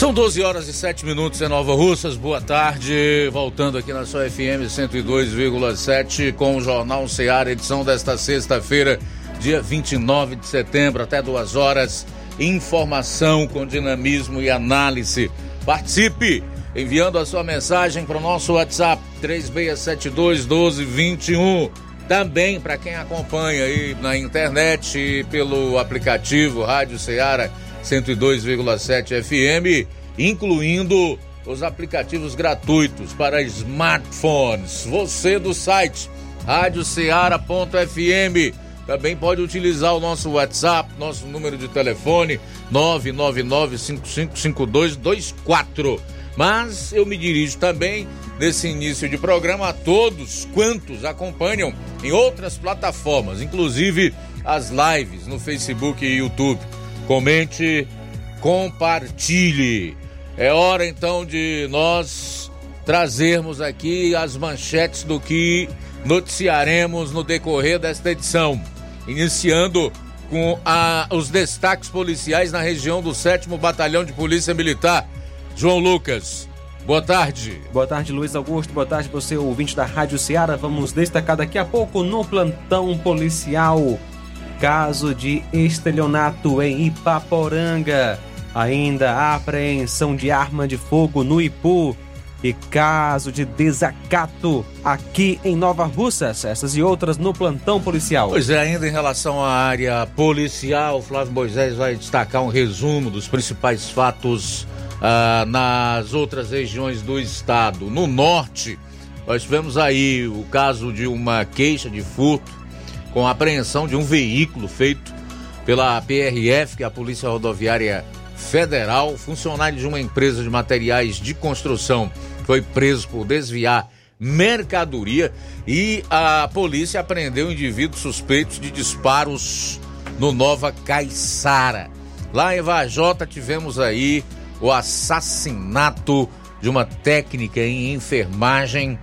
São 12 horas e 7 minutos em Nova Russas. Boa tarde. Voltando aqui na sua FM 102,7 com o Jornal Ceará, edição desta sexta-feira, dia 29 de setembro, até duas horas. Informação com dinamismo e análise. Participe enviando a sua mensagem para o nosso WhatsApp 3672 1221. Também para quem acompanha aí na internet pelo aplicativo Rádio Ceará 102,7 FM, incluindo os aplicativos gratuitos para smartphones. Você do site radioceara.fm também pode utilizar o nosso WhatsApp, nosso número de telefone 999555224. Mas eu me dirijo também nesse início de programa a todos quantos acompanham em outras plataformas, inclusive as lives no Facebook e YouTube comente, compartilhe. É hora então de nós trazermos aqui as manchetes do que noticiaremos no decorrer desta edição, iniciando com a, os destaques policiais na região do 7 Batalhão de Polícia Militar. João Lucas, boa tarde. Boa tarde, Luiz Augusto. Boa tarde, você, ouvinte da Rádio Ceará. Vamos destacar daqui a pouco no plantão policial caso de estelionato em Ipaporanga. Ainda a apreensão de arma de fogo no Ipu. E caso de desacato aqui em Nova Russas, essas e outras no plantão policial. Pois é, ainda em relação à área policial, Flávio Moisés vai destacar um resumo dos principais fatos ah, nas outras regiões do estado. No norte, nós tivemos aí o caso de uma queixa de furto com apreensão de um veículo feito pela PRF, que é a Polícia Rodoviária Federal. Funcionário de uma empresa de materiais de construção foi preso por desviar mercadoria e a polícia apreendeu indivíduos suspeitos de disparos no Nova Caiçara. Lá em Vajota tivemos aí o assassinato de uma técnica em enfermagem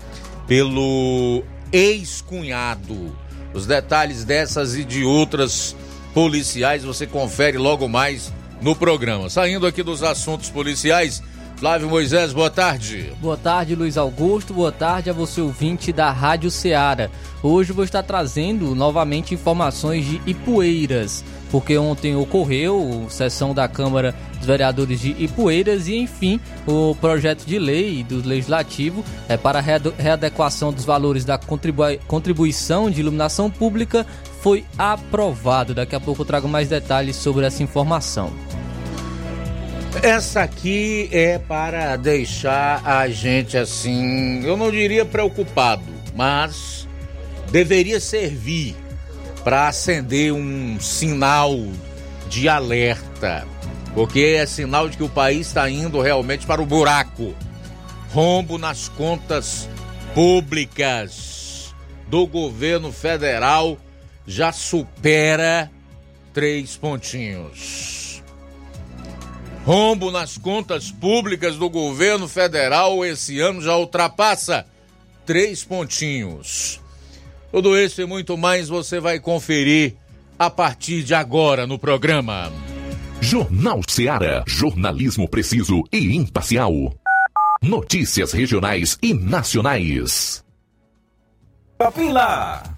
pelo ex-cunhado os detalhes dessas e de outras policiais você confere logo mais no programa. Saindo aqui dos assuntos policiais, Flávio Moisés, boa tarde. Boa tarde, Luiz Augusto. Boa tarde a você, ouvinte da Rádio Ceará. Hoje vou estar trazendo novamente informações de Ipueiras, porque ontem ocorreu sessão da Câmara dos Vereadores de Ipueiras e, enfim, o projeto de lei do Legislativo é para readequação dos valores da contribuição de iluminação pública foi aprovado. Daqui a pouco eu trago mais detalhes sobre essa informação. Essa aqui é para deixar a gente assim, eu não diria preocupado, mas deveria servir para acender um sinal de alerta, porque é sinal de que o país está indo realmente para o buraco. Rombo nas contas públicas do governo federal já supera três pontinhos. Rombo nas contas públicas do governo federal esse ano já ultrapassa três pontinhos. Tudo isso e muito mais você vai conferir a partir de agora no programa. Jornal Seara. Jornalismo preciso e imparcial. Notícias regionais e nacionais. Lá.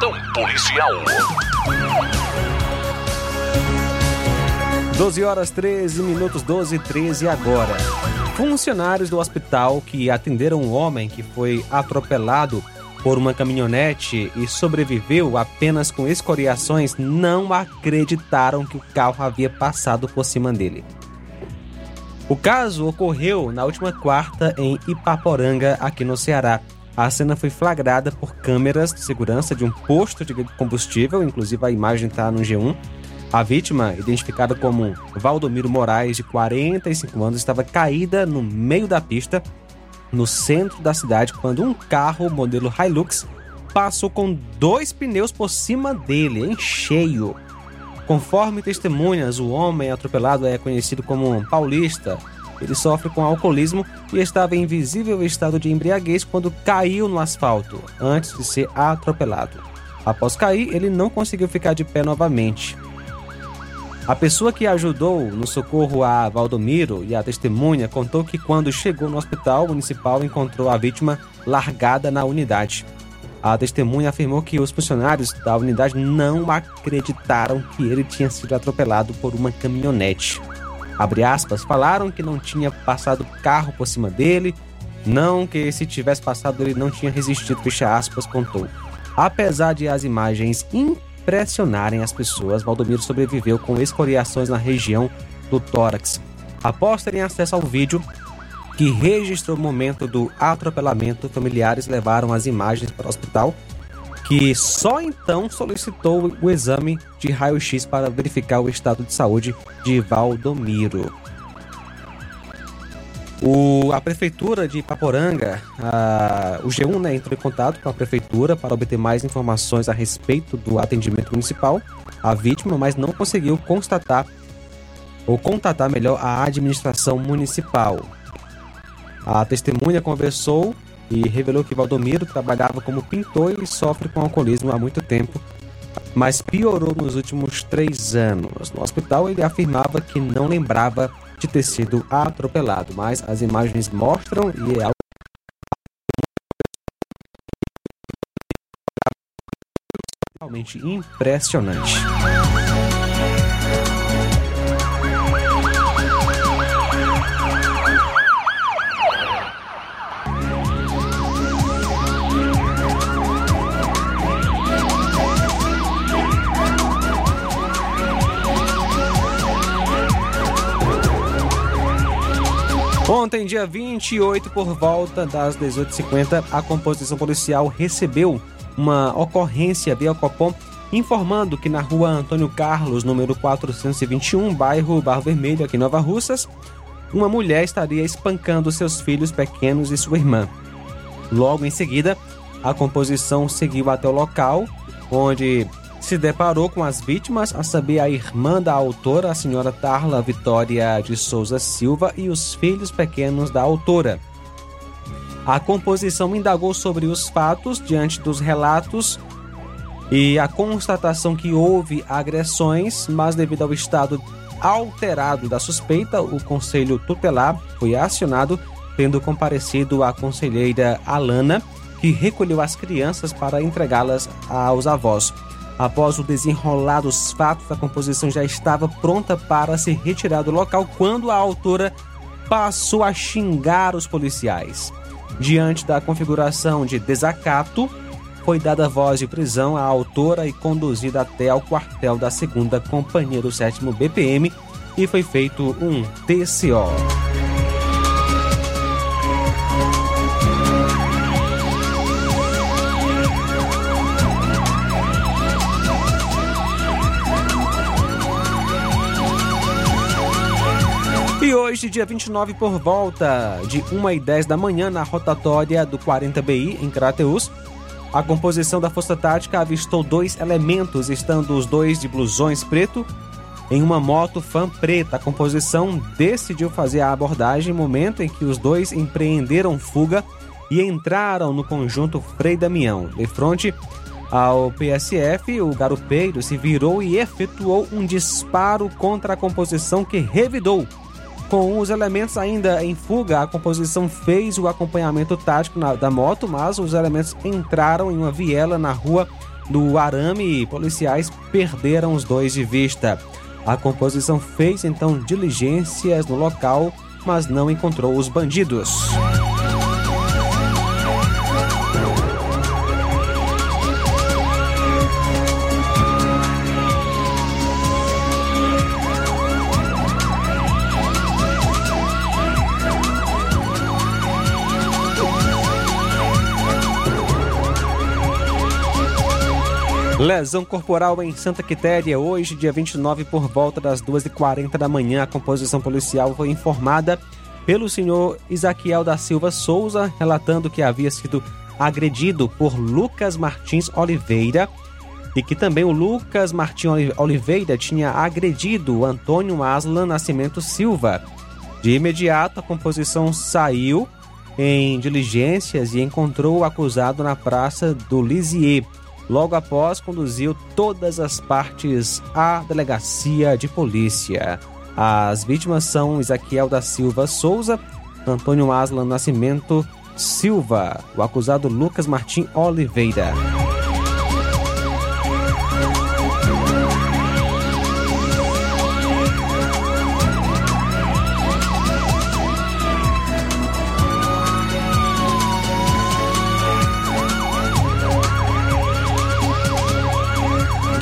policial. 12 horas 13 minutos 12 e 13 agora. Funcionários do hospital que atenderam um homem que foi atropelado por uma caminhonete e sobreviveu apenas com escoriações não acreditaram que o carro havia passado por cima dele. O caso ocorreu na última quarta em Ipaporanga, aqui no Ceará. A cena foi flagrada por câmeras de segurança de um posto de combustível, inclusive a imagem está no G1. A vítima, identificada como Valdomiro Moraes, de 45 anos, estava caída no meio da pista, no centro da cidade, quando um carro modelo Hilux passou com dois pneus por cima dele, em cheio. Conforme testemunhas, o homem atropelado é conhecido como paulista, ele sofre com alcoolismo e estava em visível estado de embriaguez quando caiu no asfalto, antes de ser atropelado. Após cair, ele não conseguiu ficar de pé novamente. A pessoa que ajudou no socorro a Valdomiro e a testemunha contou que quando chegou no hospital municipal encontrou a vítima largada na unidade. A testemunha afirmou que os funcionários da unidade não acreditaram que ele tinha sido atropelado por uma caminhonete abre aspas, falaram que não tinha passado carro por cima dele, não que se tivesse passado ele não tinha resistido, fecha aspas, contou. Apesar de as imagens impressionarem as pessoas, Valdomiro sobreviveu com escoriações na região do tórax. Após terem acesso ao vídeo que registrou o momento do atropelamento, familiares levaram as imagens para o hospital que só então solicitou o exame de raio-x para verificar o estado de saúde de Valdomiro. O, a prefeitura de Paporanga, a, o G1 né, entrou em contato com a prefeitura para obter mais informações a respeito do atendimento municipal à vítima, mas não conseguiu constatar ou contatar melhor a administração municipal. A testemunha conversou e revelou que Valdomiro trabalhava como pintor e sofre com alcoolismo há muito tempo, mas piorou nos últimos três anos. No hospital, ele afirmava que não lembrava de ter sido atropelado, mas as imagens mostram e é algo realmente impressionante. Ontem, dia 28, por volta das 18h50, a composição policial recebeu uma ocorrência via Copom informando que na rua Antônio Carlos, número 421, bairro Barro Vermelho, aqui em Nova Russas, uma mulher estaria espancando seus filhos pequenos e sua irmã. Logo em seguida, a composição seguiu até o local, onde se deparou com as vítimas, a saber, a irmã da autora, a senhora Tarla Vitória de Souza Silva, e os filhos pequenos da autora. A composição indagou sobre os fatos diante dos relatos e a constatação que houve agressões, mas devido ao estado alterado da suspeita, o conselho tutelar foi acionado, tendo comparecido a conselheira Alana, que recolheu as crianças para entregá-las aos avós. Após o desenrolar dos fatos, a composição já estava pronta para se retirar do local quando a autora passou a xingar os policiais. Diante da configuração de desacato, foi dada voz de prisão à autora e conduzida até ao quartel da 2 Companhia do 7 BPM e foi feito um TCO. Hoje, dia 29, por volta de 1h10 da manhã, na rotatória do 40BI, em Crateus, a composição da Força Tática avistou dois elementos, estando os dois de blusões preto em uma moto fan preta. A composição decidiu fazer a abordagem momento em que os dois empreenderam fuga e entraram no conjunto Frei Damião. De frente ao PSF, o garupeiro se virou e efetuou um disparo contra a composição que revidou com os elementos ainda em fuga, a composição fez o acompanhamento tático na, da moto, mas os elementos entraram em uma viela na rua do Arame e policiais perderam os dois de vista. A composição fez então diligências no local, mas não encontrou os bandidos. '" Lesão corporal em Santa Quitéria, hoje, dia 29, por volta das 2h40 da manhã. A composição policial foi informada pelo senhor Isaquiel da Silva Souza, relatando que havia sido agredido por Lucas Martins Oliveira e que também o Lucas Martins Oliveira tinha agredido o Antônio Aslan Nascimento Silva. De imediato, a composição saiu em diligências e encontrou o acusado na praça do Lisier. Logo após, conduziu todas as partes à delegacia de polícia. As vítimas são Isaquiel da Silva Souza, Antônio Aslan Nascimento Silva, o acusado Lucas Martim Oliveira.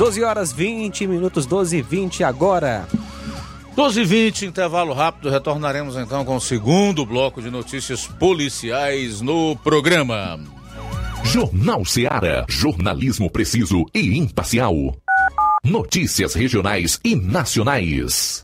12 horas 20 minutos, 12 e 20 agora. 12 e 20, intervalo rápido. Retornaremos então com o segundo bloco de notícias policiais no programa. Jornal Seara. Jornalismo preciso e imparcial. Notícias regionais e nacionais.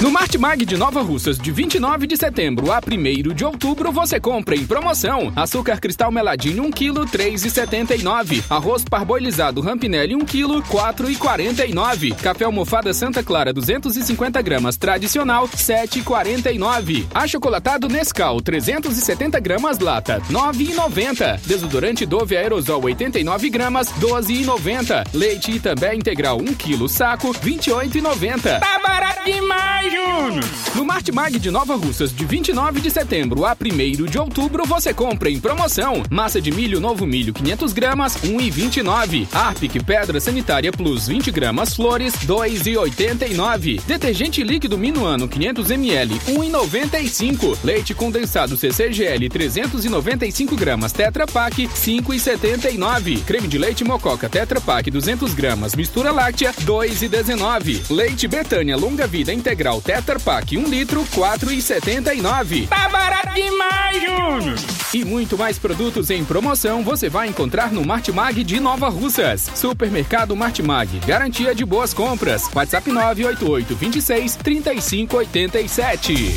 No Martimag de Nova Russas, de 29 de setembro a 1 de outubro, você compra em promoção açúcar cristal meladinho 1 kg, 3,79. Arroz parboilizado Rampinelli 1 kg, 4,49. Café almofada Santa Clara 250 gramas tradicional, 7,49. Achocolatado Nescau 370 gramas lata, 9,90. Desodorante Dove aerosol 89 gramas, 12,90. Leite Itambé integral 1 kg saco, 28,90. Tá barato demais, Júnior! No Martimag de Nova Russas, de 29 de setembro a 1 de outubro, você compra em promoção massa de milho novo milho 500 gramas, 1,29. Arpic Pedra Sanitária Plus 20 gramas flores, 2,89. Detergente líquido Minuano 500 ml, 1,95. Leite condensado CCGL 395 gramas Tetra Pak, 5,79. Creme de leite Mococa Tetra Pak 200 gramas mistura láctea, 2,19. Leite Betânia longa vida integral Tetra Pak 1 litro, 4,79. Tá barato demais, Júnior! E muito mais produtos em promoção você vai encontrar no Martimag de Nova Russas. Supermercado Martimag, garantia de boas compras. WhatsApp 988 26 35 87.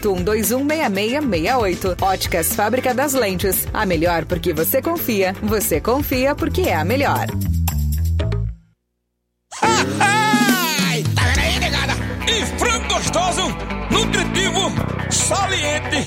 981216668. Óticas Fábrica das Lentes. A melhor porque você confia. Você confia porque é a melhor. Tá? E frango gostoso, nutritivo, saliente,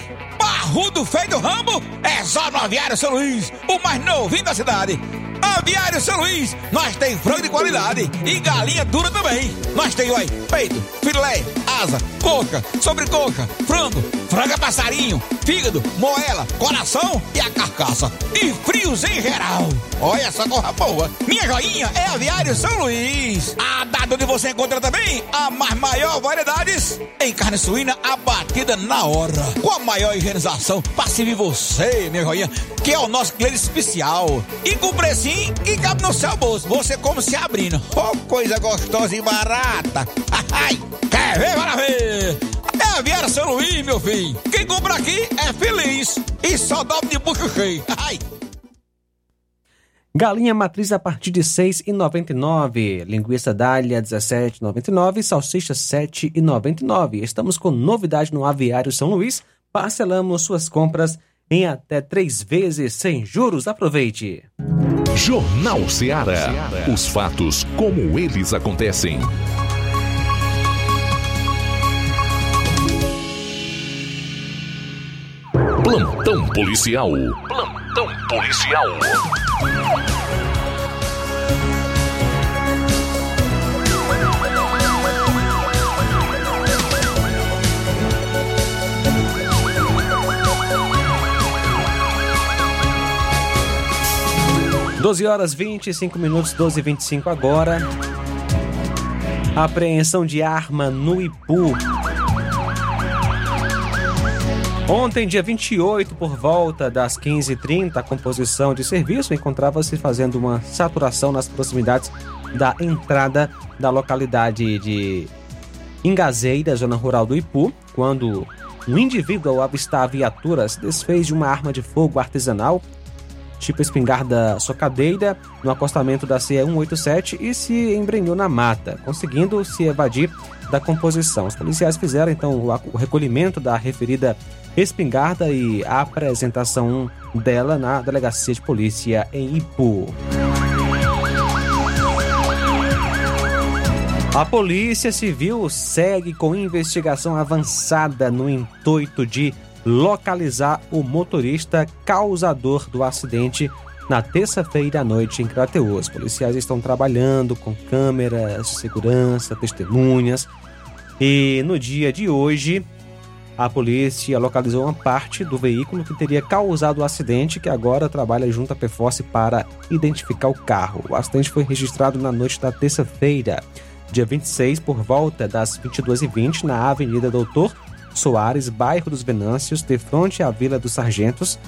barrudo, feio do rambo, é só no Aviário São Luís, o mais novinho da cidade. Aviário São Luís, nós tem frango de qualidade e galinha dura também. Nós tem, oi, peito, filé, asa, coca, sobrecoca, frango, franga passarinho, fígado, moela, coração e a carcaça. E frios em geral. Olha essa corra boa. Minha joinha é Aviário São Luís. A data onde você encontra também a mais maior variedades em carne suína abatida na hora. Com a maior higienização para servir você, minha joinha, que é o nosso cliente especial. E com precinho que cabe no seu bolso. Você como se abrindo. Oh, coisa gostosa e barata. Ai, quer ver para ver? É a Viera São Luís, meu filho. Quem compra aqui é feliz. E só dobra de bucho cheio. Ai. Galinha matriz a partir de R$ 6,99. Linguiça dália R$ 17,99. Salsicha R$ 7,99. Estamos com novidade no Aviário São Luís. Parcelamos suas compras em até três vezes sem juros. Aproveite. Jornal Ceará. Os fatos como eles acontecem. Plantão policial. Plantão policial. Doze horas 25 minutos, 12 e 25 agora. Apreensão de arma no Ipu. Ontem, dia 28, por volta das 15h30, a composição de serviço encontrava-se fazendo uma saturação nas proximidades da entrada da localidade de Ingazeira, zona rural do Ipu, quando um indivíduo, ao avistar a viatura, se desfez de uma arma de fogo artesanal, tipo espingarda socadeira, no acostamento da CE 187 e se embrenhou na mata, conseguindo se evadir da composição. Os policiais fizeram então o recolhimento da referida espingarda e a apresentação dela na delegacia de polícia em Ipu. A Polícia Civil segue com investigação avançada no intuito de localizar o motorista causador do acidente na terça-feira à noite em Crateus. Policiais estão trabalhando com câmeras segurança, testemunhas. E no dia de hoje, a polícia localizou uma parte do veículo que teria causado o acidente, que agora trabalha junto à PFORCE para identificar o carro. O acidente foi registrado na noite da terça-feira, dia 26, por volta das 22h20, na Avenida Doutor Soares, bairro dos Venâncios, de frente à Vila dos Sargentos,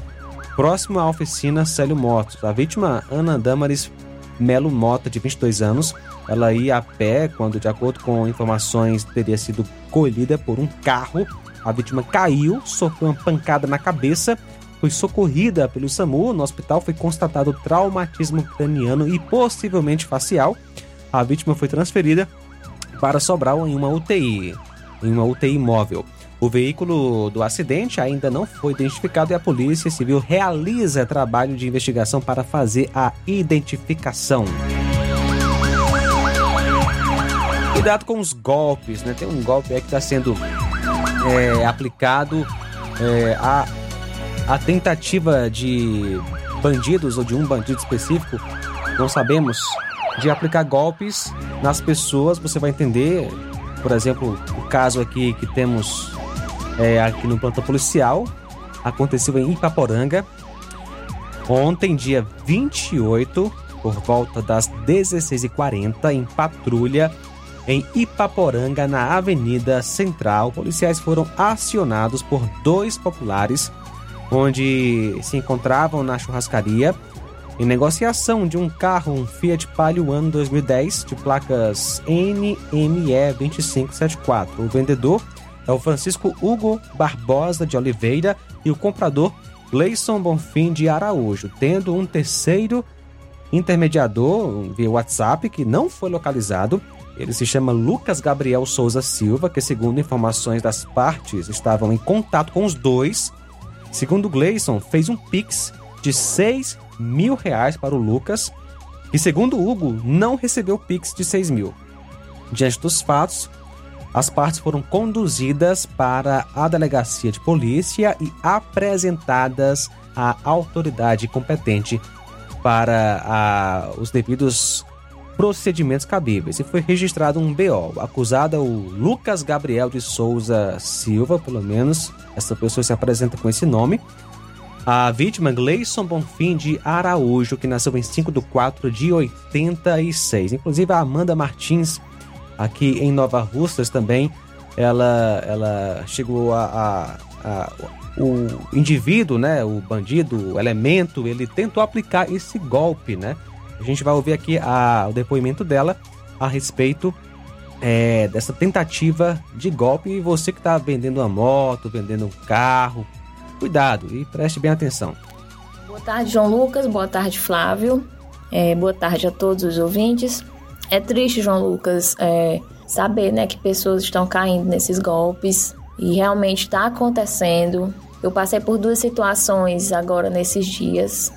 próximo à oficina Célio Motos. A vítima, Ana Damaris Melo Mota, de 22 anos, ela ia a pé quando, de acordo com informações, teria sido colhida por um carro. A vítima caiu, sofreu uma pancada na cabeça, foi socorrida pelo SAMU. No hospital foi constatado traumatismo craniano e possivelmente facial. A vítima foi transferida para Sobral em uma UTI, em uma UTI móvel. O veículo do acidente ainda não foi identificado e a Polícia Civil realiza trabalho de investigação para fazer a identificação. Cuidado com os golpes, né? Tem um golpe aí que está sendo é, aplicado é, a, a tentativa de bandidos ou de um bandido específico, não sabemos, de aplicar golpes nas pessoas. Você vai entender, por exemplo, o caso aqui que temos é, aqui no plantão policial. Aconteceu em Ipaporanga. Ontem, dia 28, por volta das 16h40, em patrulha em Ipaporanga, na Avenida Central. Policiais foram acionados por dois populares, onde se encontravam na churrascaria em negociação de um carro, um Fiat Palio ano 2010, de placas NME 2574. O vendedor é o Francisco Hugo Barbosa de Oliveira e o comprador Gleison Bonfim de Araújo, tendo um terceiro intermediador via WhatsApp que não foi localizado. Ele se chama Lucas Gabriel Souza Silva, que, segundo informações das partes, estavam em contato com os dois. Segundo Gleison, fez um Pix de 6 mil reais para o Lucas, e segundo Hugo, não recebeu Pix de 6 mil. Diante dos fatos, as partes foram conduzidas para a delegacia de polícia e apresentadas à autoridade competente para a, os devidos procedimentos cabíveis. E foi registrado um BO. É o Lucas Gabriel de Souza Silva, pelo menos essa pessoa se apresenta com esse nome. A vítima, Gleison Bonfim de Araújo, que nasceu em 5 de 4 de 86. Inclusive, a Amanda Martins aqui em Nova Russas também, ela, ela chegou a, a, a, o indivíduo, né, o bandido, o elemento, ele tentou aplicar esse golpe, né? A gente vai ouvir aqui a, o depoimento dela a respeito é, dessa tentativa de golpe. E você que está vendendo uma moto, vendendo um carro, cuidado e preste bem atenção. Boa tarde, João Lucas. Boa tarde, Flávio. É, boa tarde a todos os ouvintes. É triste, João Lucas, é, saber né, que pessoas estão caindo nesses golpes e realmente está acontecendo. Eu passei por duas situações agora nesses dias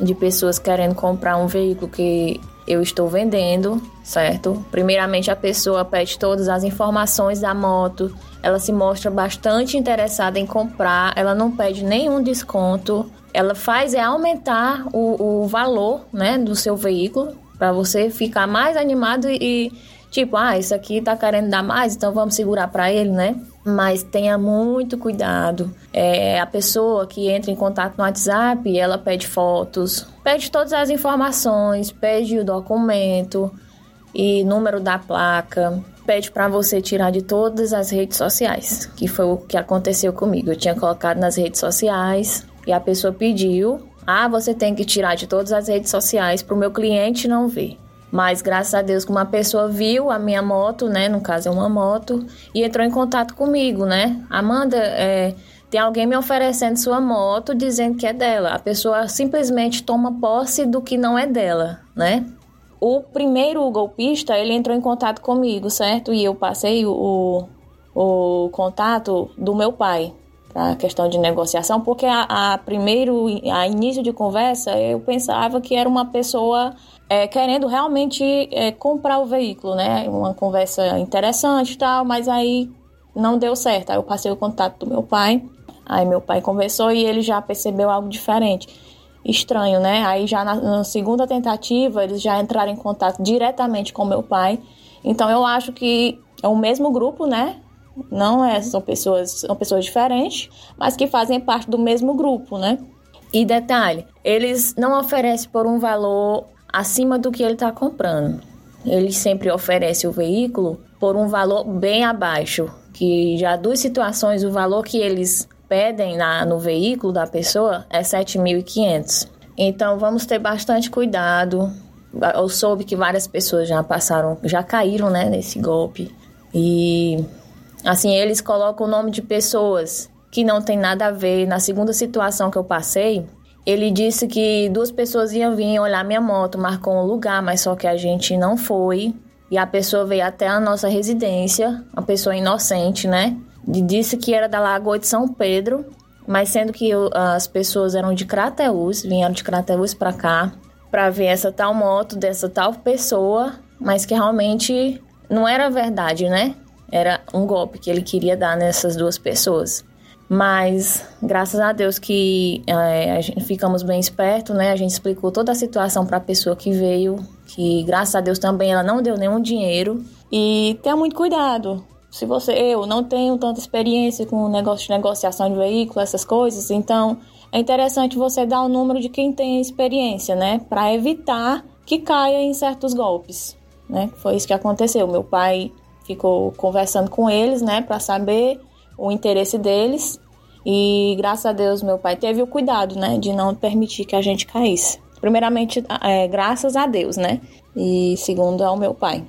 de pessoas querendo comprar um veículo que eu estou vendendo, certo? Primeiramente, a pessoa pede todas as informações da moto, ela se mostra bastante interessada em comprar, ela não pede nenhum desconto, ela faz é aumentar o, o valor né, do seu veículo para você ficar mais animado e, tipo, ah, isso aqui tá querendo dar mais, então vamos segurar para ele, né? Mas tenha muito cuidado. É, a pessoa que entra em contato no WhatsApp, ela pede fotos, pede todas as informações, pede o documento e número da placa, pede para você tirar de todas as redes sociais, que foi o que aconteceu comigo. Eu tinha colocado nas redes sociais e a pessoa pediu ah, você tem que tirar de todas as redes sociais para o meu cliente não ver. Mas graças a Deus que uma pessoa viu a minha moto, né? No caso é uma moto, e entrou em contato comigo, né? Amanda, é, tem alguém me oferecendo sua moto dizendo que é dela. A pessoa simplesmente toma posse do que não é dela, né? O primeiro golpista, ele entrou em contato comigo, certo? E eu passei o, o contato do meu pai, para a questão de negociação, porque a, a, primeiro, a início de conversa, eu pensava que era uma pessoa é, querendo realmente é, comprar o veículo, né? Uma conversa interessante e tal, mas aí não deu certo. Aí eu passei o contato do meu pai, aí meu pai conversou e ele já percebeu algo diferente. Estranho, né? Aí já na, na segunda tentativa, eles já entraram em contato diretamente com meu pai. Então eu acho que é o mesmo grupo, né? Não é, são pessoas, são pessoas diferentes, mas que fazem parte do mesmo grupo, né? E detalhe, eles não oferecem por um valor acima do que ele está comprando. Ele sempre oferece o veículo por um valor bem abaixo, que já duas situações o valor que eles pedem na, no veículo da pessoa é 7.500. Então vamos ter bastante cuidado. Eu soube que várias pessoas já passaram, já caíram, né, nesse golpe. E assim, eles colocam o nome de pessoas que não tem nada a ver. Na segunda situação que eu passei, ele disse que duas pessoas iam vir olhar minha moto, marcou um lugar, mas só que a gente não foi. E a pessoa veio até a nossa residência, uma pessoa inocente, né? E disse que era da Lagoa de São Pedro, mas sendo que eu, as pessoas eram de Crateús, vieram de Crateús para cá para ver essa tal moto dessa tal pessoa, mas que realmente não era verdade, né? Era um golpe que ele queria dar nessas duas pessoas. Mas graças a Deus que é, a gente ficamos bem espertos, né? A gente explicou toda a situação para a pessoa que veio, que graças a Deus também ela não deu nenhum dinheiro. E tenha muito cuidado. Se você, eu não tenho tanta experiência com negócio de negociação de veículo, essas coisas, então é interessante você dar o número de quem tem experiência, né? Para evitar que caia em certos golpes, né? Foi isso que aconteceu. Meu pai ficou conversando com eles, né, para saber o interesse deles. E graças a Deus meu pai teve o cuidado, né, de não permitir que a gente caísse. Primeiramente, é, graças a Deus, né? E segundo ao meu pai.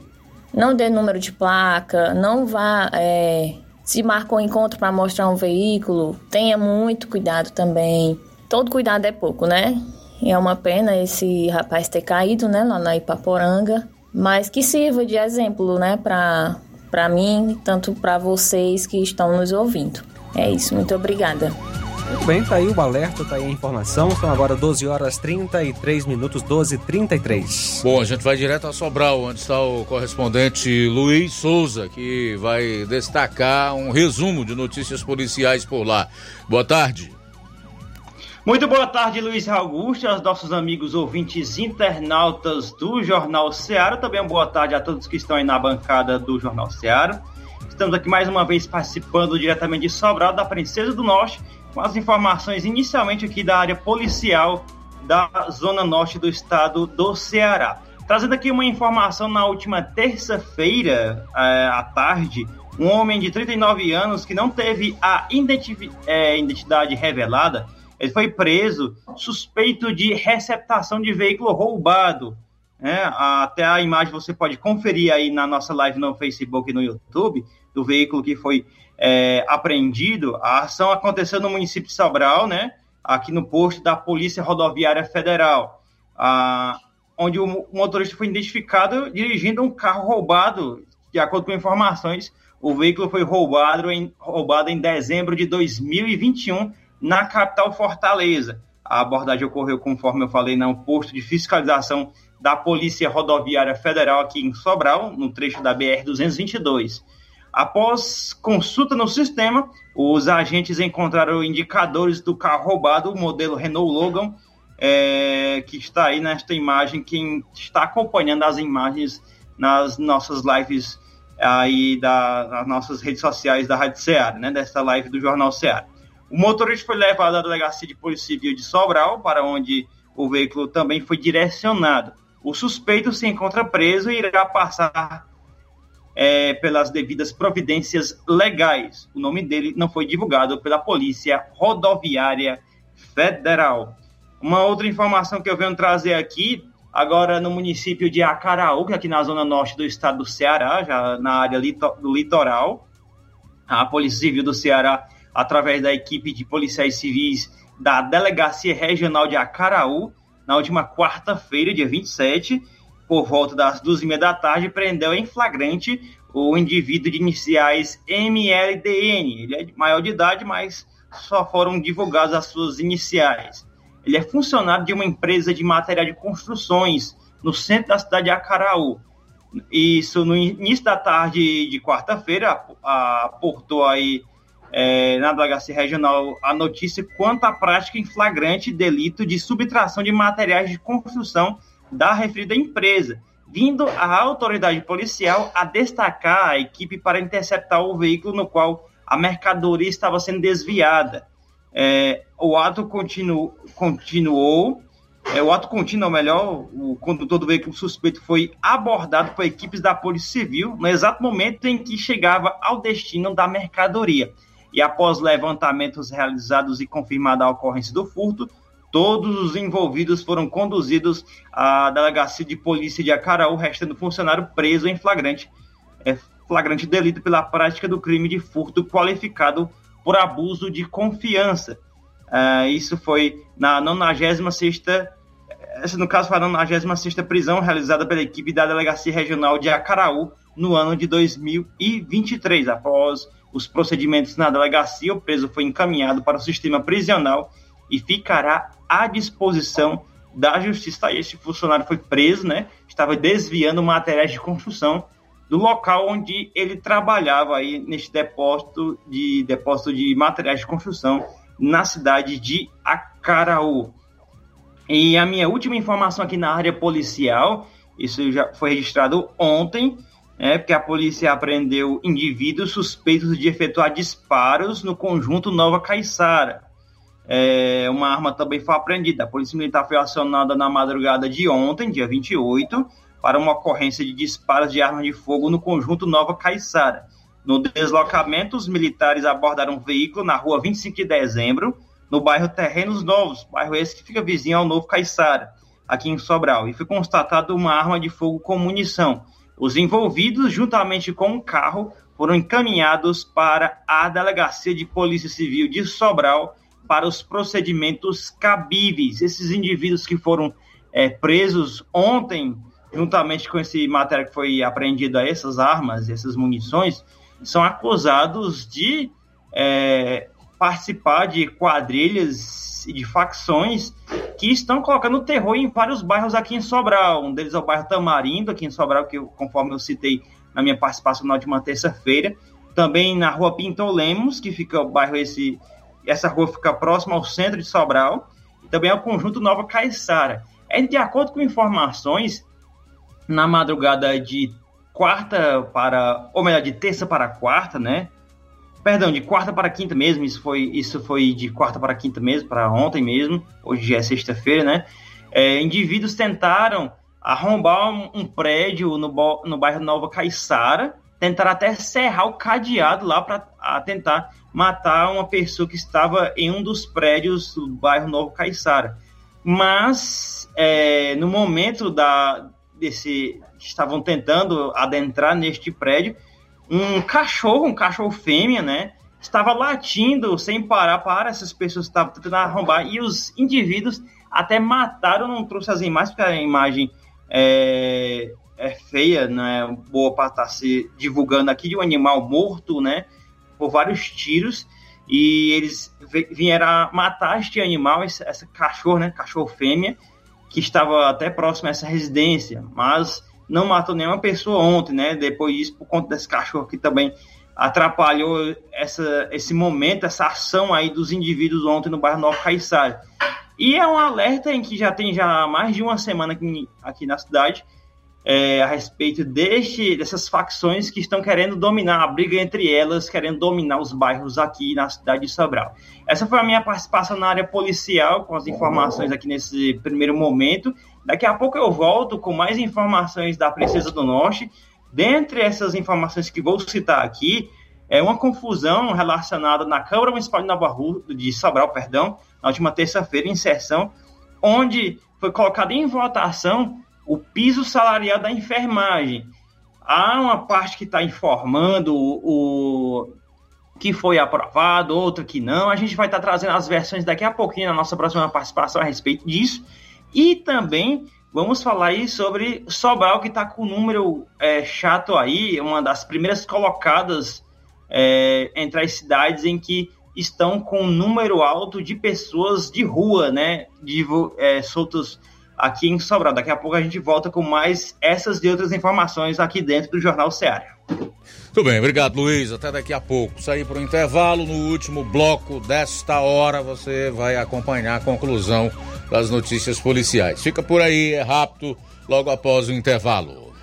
Não dê número de placa, não vá. É, se marcou um encontro para mostrar um veículo, tenha muito cuidado também. Todo cuidado é pouco, né? É uma pena esse rapaz ter caído, né, lá na Ipaporanga, mas que sirva de exemplo, né, para para mim, tanto para vocês que estão nos ouvindo. É isso, muito obrigada. Muito bem, tá aí o alerta, tá aí a informação. São agora 12 horas 33 minutos, 12 33 Bom, a gente vai direto a Sobral, onde está o correspondente Luiz Souza, que vai destacar um resumo de notícias policiais por lá. Boa tarde. Muito boa tarde, Luiz Augusto, aos nossos amigos ouvintes internautas do Jornal Ceará. Também uma boa tarde a todos que estão aí na bancada do Jornal Ceará. Estamos aqui mais uma vez participando diretamente de Sobral, da Princesa do Norte, com as informações inicialmente aqui da área policial da Zona Norte do estado do Ceará. Trazendo aqui uma informação na última terça-feira é, à tarde, um homem de 39 anos que não teve a é, identidade revelada ele foi preso suspeito de receptação de veículo roubado. Né? Até a imagem você pode conferir aí na nossa live no Facebook e no YouTube do veículo que foi é, apreendido. A ação aconteceu no município de Sobral, né? aqui no posto da Polícia Rodoviária Federal, a, onde o motorista foi identificado dirigindo um carro roubado. De acordo com informações, o veículo foi roubado em, roubado em dezembro de 2021 na capital Fortaleza. A abordagem ocorreu, conforme eu falei, no posto de fiscalização da Polícia Rodoviária Federal aqui em Sobral, no trecho da BR-222. Após consulta no sistema, os agentes encontraram indicadores do carro roubado, o modelo Renault Logan, é, que está aí nesta imagem. Quem está acompanhando as imagens nas nossas lives aí da, nas nossas redes sociais da Rádio Ceará, né, desta live do Jornal Ceará. O motorista foi levado à delegacia de Polícia Civil de Sobral, para onde o veículo também foi direcionado. O suspeito se encontra preso e irá passar é, pelas devidas providências legais. O nome dele não foi divulgado pela Polícia Rodoviária Federal. Uma outra informação que eu venho trazer aqui, agora no município de Acaraú, que aqui na zona norte do estado do Ceará, já na área do litoral, a Polícia Civil do Ceará através da equipe de policiais civis da Delegacia Regional de Acaraú, na última quarta-feira, dia 27, por volta das duas e meia da tarde, prendeu em flagrante o indivíduo de iniciais MLDN. Ele é maior de idade, mas só foram divulgadas as suas iniciais. Ele é funcionário de uma empresa de material de construções, no centro da cidade de Acaraú. Isso no início da tarde de quarta-feira, aportou aí é, na delegacia regional a notícia quanto à prática em flagrante delito de subtração de materiais de construção da referida empresa, vindo a autoridade policial a destacar a equipe para interceptar o veículo no qual a mercadoria estava sendo desviada. É, o ato continu, continuou, é, o ato contínuo, ou melhor, o condutor do veículo suspeito foi abordado por equipes da Polícia Civil no exato momento em que chegava ao destino da mercadoria e após levantamentos realizados e confirmada a ocorrência do furto, todos os envolvidos foram conduzidos à delegacia de polícia de Acaraú, restando funcionário preso em flagrante, é, flagrante delito pela prática do crime de furto qualificado por abuso de confiança. Uh, isso foi na 96 essa no caso foi a 96 prisão realizada pela equipe da Delegacia Regional de Acaraú no ano de 2023, após os procedimentos na delegacia, o preso foi encaminhado para o sistema prisional e ficará à disposição da justiça. Este funcionário foi preso, né? Estava desviando materiais de construção do local onde ele trabalhava aí neste depósito de depósito de materiais de construção na cidade de Acaraú. E a minha última informação aqui na área policial, isso já foi registrado ontem, é, porque a polícia apreendeu indivíduos suspeitos de efetuar disparos no conjunto Nova Caiçara. É, uma arma também foi apreendida. A Polícia Militar foi acionada na madrugada de ontem, dia 28, para uma ocorrência de disparos de arma de fogo no conjunto Nova Caiçara. No deslocamento, os militares abordaram um veículo na rua 25 de dezembro, no bairro Terrenos Novos, bairro esse que fica vizinho ao Novo Caiçara, aqui em Sobral, e foi constatado uma arma de fogo com munição. Os envolvidos, juntamente com um carro, foram encaminhados para a Delegacia de Polícia Civil de Sobral para os procedimentos cabíveis. Esses indivíduos que foram é, presos ontem, juntamente com esse material que foi apreendido, essas armas, essas munições, são acusados de é, participar de quadrilhas e de facções que estão colocando terror em vários bairros aqui em Sobral. Um deles é o bairro Tamarindo, aqui em Sobral, que eu, conforme eu citei na minha participação na última terça-feira. Também na rua Pinto Lemos, que fica o bairro esse. Essa rua fica próxima ao centro de Sobral. E também é o conjunto Nova Caiçara. É de acordo com informações, na madrugada de quarta para. Ou melhor, de terça para quarta, né? Perdão, de quarta para quinta mesmo, isso foi, isso foi de quarta para quinta mesmo, para ontem mesmo, hoje é sexta-feira, né? É, indivíduos tentaram arrombar um, um prédio no, no bairro Nova Caiçara, tentaram até serrar o cadeado lá para tentar matar uma pessoa que estava em um dos prédios do bairro Novo Caiçara. Mas é, no momento da desse estavam tentando adentrar neste prédio, um cachorro, um cachorro fêmea, né? Estava latindo sem parar para essas pessoas que estavam tentando arrombar e os indivíduos até mataram, não trouxe as imagens, porque a imagem é, é feia, não é boa para estar tá se divulgando aqui de um animal morto, né? Por vários tiros e eles vieram matar este animal, essa cachorro, né? Cachorro fêmea, que estava até próximo a essa residência, mas não matou nenhuma pessoa ontem, né? Depois disso, por conta desse cachorro que também atrapalhou essa, esse momento, essa ação aí dos indivíduos ontem no bairro Nova Caiçara. E é um alerta em que já tem já mais de uma semana aqui, aqui na cidade é, a respeito deste, dessas facções que estão querendo dominar a briga entre elas, querendo dominar os bairros aqui na cidade de Sobral. Essa foi a minha participação na área policial, com as informações aqui nesse primeiro momento. Daqui a pouco eu volto com mais informações da Princesa do Norte. Dentre essas informações que vou citar aqui, é uma confusão relacionada na Câmara Municipal de Nova Rua, de Sobral, perdão, na última terça-feira, em sessão, onde foi colocado em votação o piso salarial da enfermagem. Há uma parte que está informando o, o, que foi aprovado, outra que não. A gente vai estar tá trazendo as versões daqui a pouquinho na nossa próxima participação a respeito disso. E também vamos falar aí sobre Sobral, que está com um número é, chato aí, uma das primeiras colocadas é, entre as cidades em que estão com um número alto de pessoas de rua, né? De, é, soltos aqui em Sobral. Daqui a pouco a gente volta com mais essas e outras informações aqui dentro do Jornal Ceará. Tudo bem, obrigado Luiz. Até daqui a pouco. Sair para o intervalo. No último bloco desta hora você vai acompanhar a conclusão das notícias policiais. Fica por aí, é rápido, logo após o intervalo.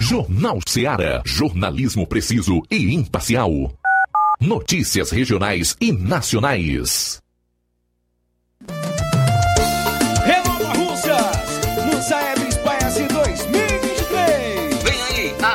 Jornal Ceará. Jornalismo preciso e imparcial. Notícias regionais e nacionais.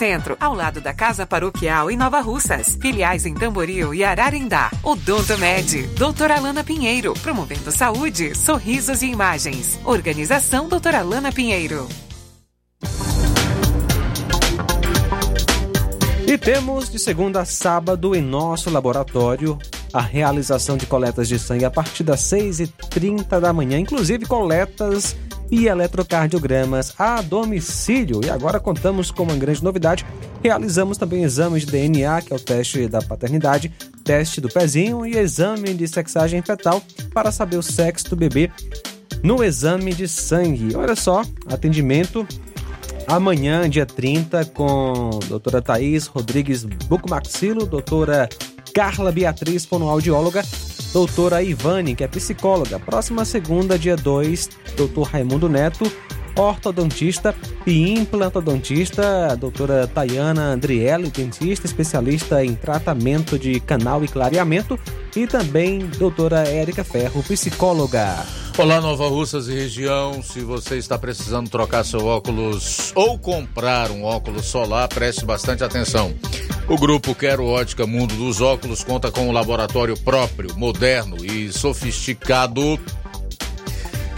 Centro, ao lado da Casa Paroquial em Nova Russas. Filiais em Tamboril e Ararindá. Odonto Med, doutora Alana Pinheiro, promovendo saúde, sorrisos e imagens. Organização doutora Alana Pinheiro. E temos de segunda a sábado em nosso laboratório a realização de coletas de sangue a partir das 6h30 da manhã, inclusive coletas e eletrocardiogramas a domicílio. E agora contamos com uma grande novidade: realizamos também exames de DNA, que é o teste da paternidade, teste do pezinho e exame de sexagem fetal para saber o sexo do bebê no exame de sangue. Olha só, atendimento amanhã, dia 30, com doutora Thaís Rodrigues Bucomaxilo, doutora Carla Beatriz, fonoaudióloga, doutora Ivane, que é psicóloga. Próxima segunda, dia 2, doutor Raimundo Neto, ortodontista e implantodontista, a doutora Tayana Andriele, dentista especialista em tratamento de canal e clareamento, e também doutora Érica Ferro, psicóloga. Olá, Nova Russas e região. Se você está precisando trocar seu óculos ou comprar um óculos solar, preste bastante atenção. O grupo Quero Ótica Mundo dos Óculos conta com um laboratório próprio, moderno e sofisticado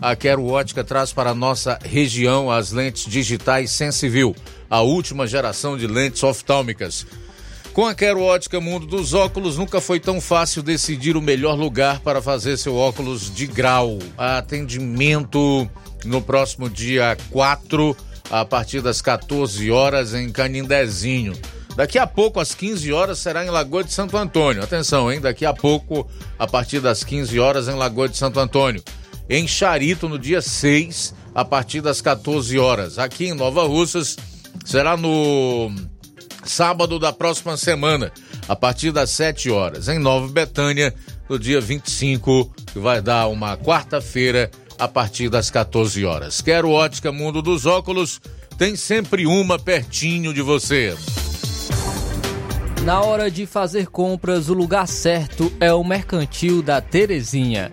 a Quero Ótica traz para nossa região as lentes digitais Sensivil, a última geração de lentes oftálmicas. Com a Quero Ótica Mundo dos Óculos, nunca foi tão fácil decidir o melhor lugar para fazer seu óculos de grau. Atendimento no próximo dia 4, a partir das 14 horas, em Canindezinho. Daqui a pouco, às 15 horas, será em Lagoa de Santo Antônio. Atenção, hein? Daqui a pouco, a partir das 15 horas, em Lagoa de Santo Antônio. Em Charito, no dia 6, a partir das 14 horas. Aqui em Nova Russas, será no sábado da próxima semana, a partir das 7 horas. Em Nova Betânia, no dia 25, que vai dar uma quarta-feira, a partir das 14 horas. Quero ótica Mundo dos Óculos, tem sempre uma pertinho de você. Na hora de fazer compras, o lugar certo é o Mercantil da Terezinha.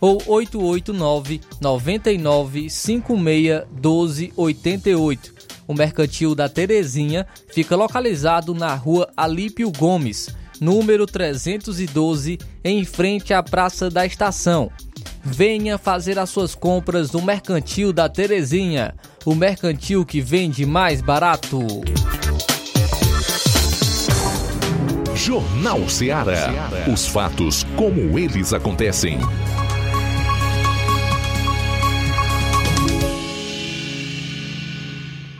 ou 889 99 56 12 88. O Mercantil da Terezinha fica localizado na rua Alípio Gomes, número 312, em frente à Praça da Estação. Venha fazer as suas compras no Mercantil da Terezinha, o mercantil que vende mais barato. Jornal Ceará. Os fatos como eles acontecem.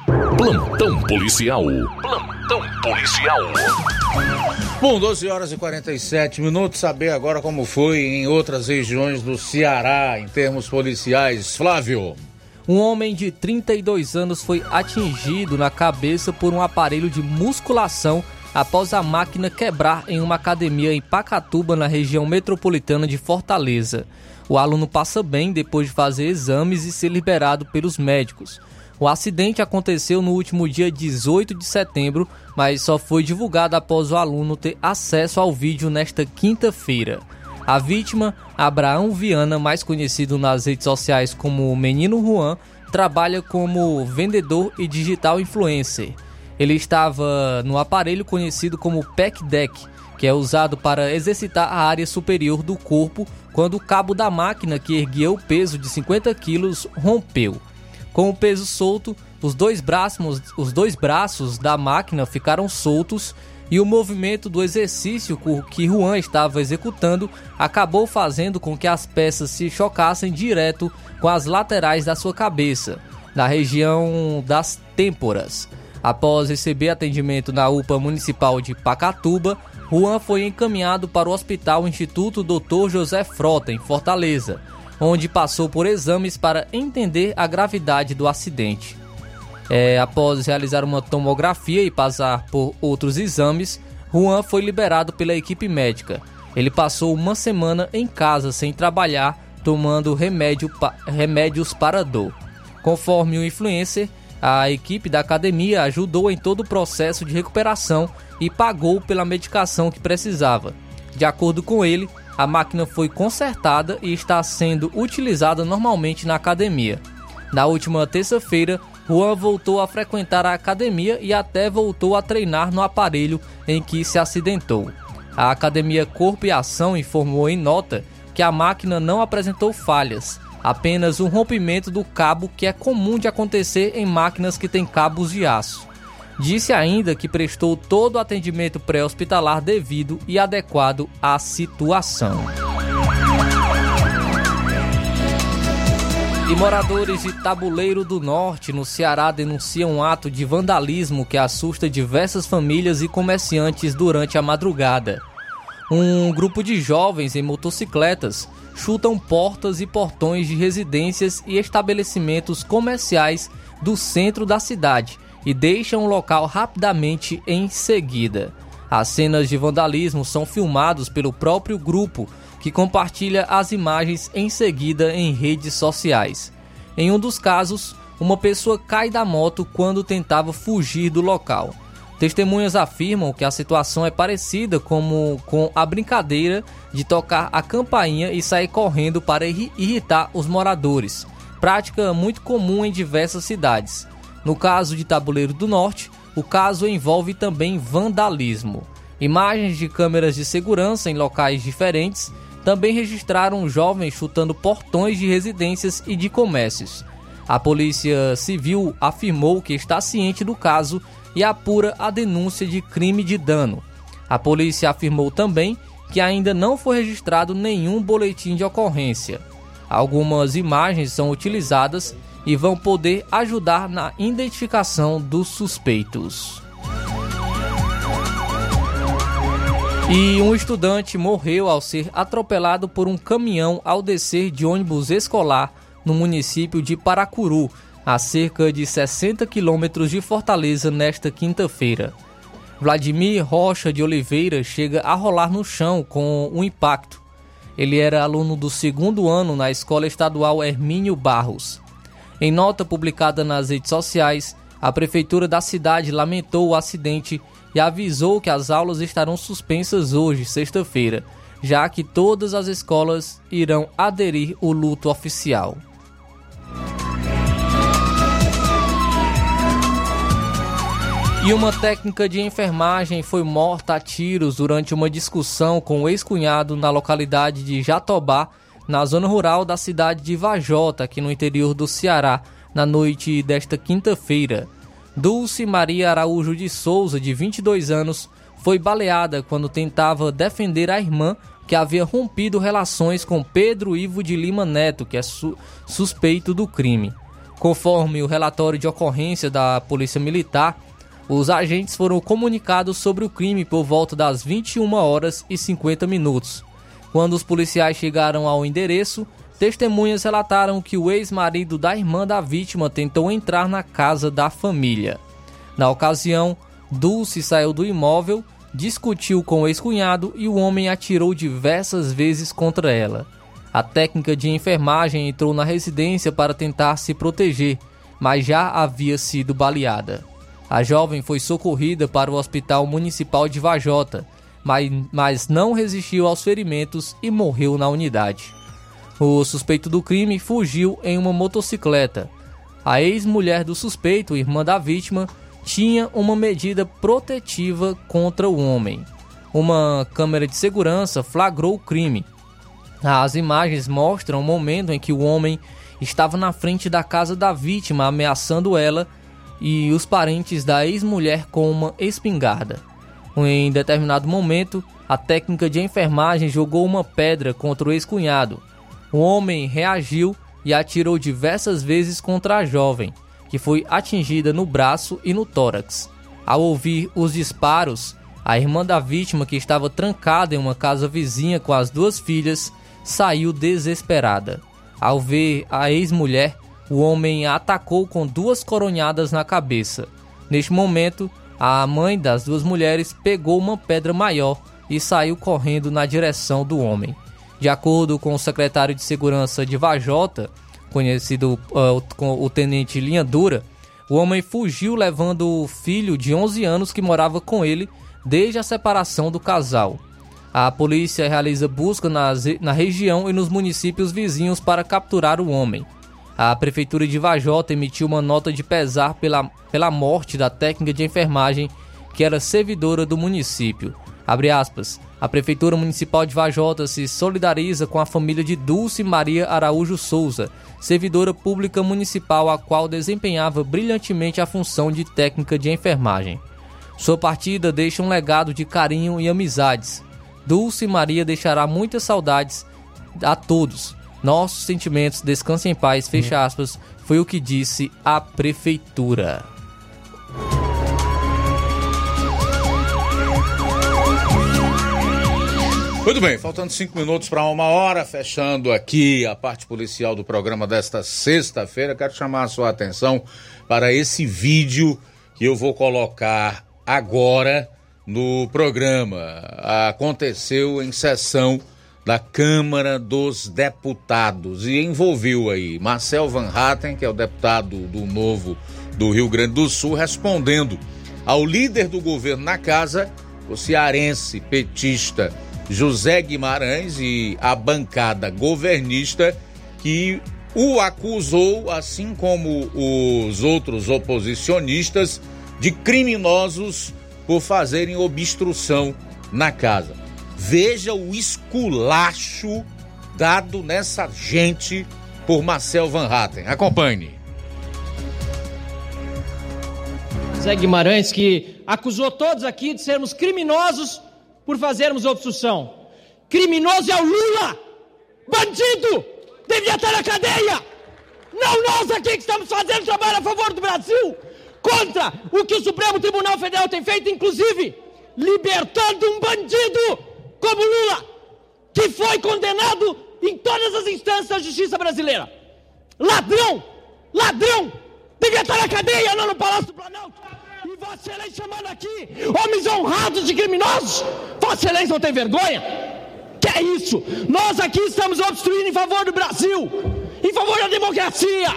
Plantão policial. Plantão policial. Bom, 12 horas e 47 minutos. Saber agora como foi em outras regiões do Ceará em termos policiais. Flávio. Um homem de 32 anos foi atingido na cabeça por um aparelho de musculação após a máquina quebrar em uma academia em Pacatuba, na região metropolitana de Fortaleza. O aluno passa bem depois de fazer exames e ser liberado pelos médicos. O acidente aconteceu no último dia 18 de setembro, mas só foi divulgado após o aluno ter acesso ao vídeo nesta quinta-feira. A vítima, Abraão Viana, mais conhecido nas redes sociais como Menino Juan, trabalha como vendedor e digital influencer. Ele estava no aparelho conhecido como PEC Deck, que é usado para exercitar a área superior do corpo quando o cabo da máquina que erguia o peso de 50 quilos rompeu. Com o peso solto, os dois braços, os dois braços da máquina ficaram soltos e o movimento do exercício que Juan estava executando acabou fazendo com que as peças se chocassem direto com as laterais da sua cabeça, na região das têmporas. Após receber atendimento na UPA Municipal de Pacatuba, Juan foi encaminhado para o Hospital Instituto Dr. José Frota, em Fortaleza, onde passou por exames para entender a gravidade do acidente. É, após realizar uma tomografia e passar por outros exames, Juan foi liberado pela equipe médica. Ele passou uma semana em casa sem trabalhar, tomando remédio pa remédios para dor. Conforme o influencer, a equipe da academia ajudou em todo o processo de recuperação e pagou pela medicação que precisava. De acordo com ele, a máquina foi consertada e está sendo utilizada normalmente na academia. Na última terça-feira, Juan voltou a frequentar a academia e até voltou a treinar no aparelho em que se acidentou. A Academia Corpo e Ação informou em nota que a máquina não apresentou falhas, apenas um rompimento do cabo que é comum de acontecer em máquinas que têm cabos de aço. Disse ainda que prestou todo o atendimento pré-hospitalar devido e adequado à situação. E moradores de Tabuleiro do Norte, no Ceará, denunciam um ato de vandalismo que assusta diversas famílias e comerciantes durante a madrugada. Um grupo de jovens em motocicletas chutam portas e portões de residências e estabelecimentos comerciais do centro da cidade e deixam o local rapidamente em seguida. As cenas de vandalismo são filmados pelo próprio grupo que compartilha as imagens em seguida em redes sociais. Em um dos casos, uma pessoa cai da moto quando tentava fugir do local. Testemunhas afirmam que a situação é parecida como com a brincadeira de tocar a campainha e sair correndo para irritar os moradores, prática muito comum em diversas cidades. No caso de Tabuleiro do Norte, o caso envolve também vandalismo. Imagens de câmeras de segurança em locais diferentes também registraram jovens chutando portões de residências e de comércios. A Polícia Civil afirmou que está ciente do caso e apura a denúncia de crime de dano. A polícia afirmou também que ainda não foi registrado nenhum boletim de ocorrência. Algumas imagens são utilizadas e vão poder ajudar na identificação dos suspeitos. E um estudante morreu ao ser atropelado por um caminhão ao descer de ônibus escolar no município de Paracuru, a cerca de 60 quilômetros de Fortaleza, nesta quinta-feira. Vladimir Rocha de Oliveira chega a rolar no chão com um impacto. Ele era aluno do segundo ano na Escola Estadual Hermínio Barros. Em nota publicada nas redes sociais, a prefeitura da cidade lamentou o acidente e avisou que as aulas estarão suspensas hoje, sexta-feira, já que todas as escolas irão aderir o luto oficial. E uma técnica de enfermagem foi morta a tiros durante uma discussão com o ex-cunhado na localidade de Jatobá, na zona rural da cidade de Vajota, aqui no interior do Ceará, na noite desta quinta-feira. Dulce Maria Araújo de Souza, de 22 anos, foi baleada quando tentava defender a irmã que havia rompido relações com Pedro Ivo de Lima Neto, que é su suspeito do crime. Conforme o relatório de ocorrência da Polícia Militar, os agentes foram comunicados sobre o crime por volta das 21 horas e 50 minutos. Quando os policiais chegaram ao endereço, testemunhas relataram que o ex-marido da irmã da vítima tentou entrar na casa da família. Na ocasião, Dulce saiu do imóvel, discutiu com o ex-cunhado e o homem atirou diversas vezes contra ela. A técnica de enfermagem entrou na residência para tentar se proteger, mas já havia sido baleada. A jovem foi socorrida para o Hospital Municipal de Vajota, mas, mas não resistiu aos ferimentos e morreu na unidade. O suspeito do crime fugiu em uma motocicleta. A ex-mulher do suspeito, irmã da vítima, tinha uma medida protetiva contra o homem. Uma câmera de segurança flagrou o crime. As imagens mostram o momento em que o homem estava na frente da casa da vítima ameaçando ela e os parentes da ex-mulher com uma espingarda. Em determinado momento, a técnica de enfermagem jogou uma pedra contra o ex-cunhado. O homem reagiu e atirou diversas vezes contra a jovem, que foi atingida no braço e no tórax. Ao ouvir os disparos, a irmã da vítima, que estava trancada em uma casa vizinha com as duas filhas, saiu desesperada. Ao ver a ex-mulher, o homem a atacou com duas coronhadas na cabeça. Neste momento, a mãe das duas mulheres pegou uma pedra maior e saiu correndo na direção do homem. De acordo com o secretário de Segurança de Vajota, conhecido uh, com o tenente Linha Dura, o homem fugiu levando o filho de 11 anos que morava com ele desde a separação do casal. A polícia realiza busca nas, na região e nos municípios vizinhos para capturar o homem. A Prefeitura de Vajota emitiu uma nota de pesar pela, pela morte da técnica de enfermagem que era servidora do município. Aspas. A Prefeitura Municipal de Vajota se solidariza com a família de Dulce Maria Araújo Souza, servidora pública municipal a qual desempenhava brilhantemente a função de técnica de enfermagem. Sua partida deixa um legado de carinho e amizades. Dulce Maria deixará muitas saudades a todos, nossos sentimentos, descansem em paz, fecha aspas, foi o que disse a prefeitura. Muito bem, faltando cinco minutos para uma hora, fechando aqui a parte policial do programa desta sexta-feira, quero chamar a sua atenção para esse vídeo que eu vou colocar agora no programa. Aconteceu em sessão da Câmara dos Deputados e envolveu aí Marcel Van Hatten, que é o deputado do Novo do Rio Grande do Sul, respondendo ao líder do governo na casa, o cearense petista José Guimarães e a bancada governista que o acusou, assim como os outros oposicionistas, de criminosos por fazerem obstrução na casa. Veja o esculacho dado nessa gente por Marcel Van Hatten. Acompanhe. Zé Guimarães, que acusou todos aqui de sermos criminosos por fazermos obstrução. Criminoso é o Lula! Bandido! Devia estar na cadeia! Não nós aqui que estamos fazendo trabalho a favor do Brasil! Contra o que o Supremo Tribunal Federal tem feito, inclusive libertando um bandido como Lula, que foi condenado em todas as instâncias da justiça brasileira. Ladrão! Ladrão! Devia estar na cadeia, não no Palácio do Planalto. E Vossa Excelência chamando aqui homens honrados de criminosos. Vossa Excelência não tem vergonha? Que é isso? Nós aqui estamos obstruindo em favor do Brasil, em favor da democracia.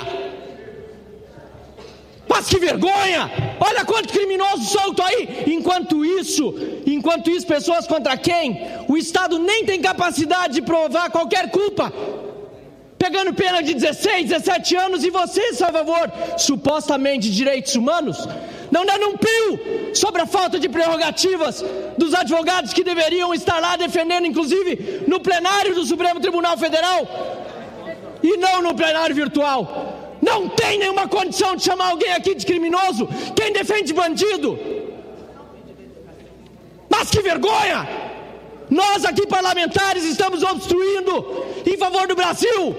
Mas que vergonha! Olha quanto criminoso solto aí! Enquanto isso, enquanto isso, pessoas contra quem o Estado nem tem capacidade de provar qualquer culpa. Pegando pena de 16, 17 anos e vocês, a favor, supostamente, de direitos humanos, não dando um pio sobre a falta de prerrogativas dos advogados que deveriam estar lá defendendo, inclusive, no plenário do Supremo Tribunal Federal e não no plenário virtual. Não tem nenhuma condição de chamar alguém aqui de criminoso quem defende bandido. Mas que vergonha! Nós aqui parlamentares estamos obstruindo em favor do Brasil,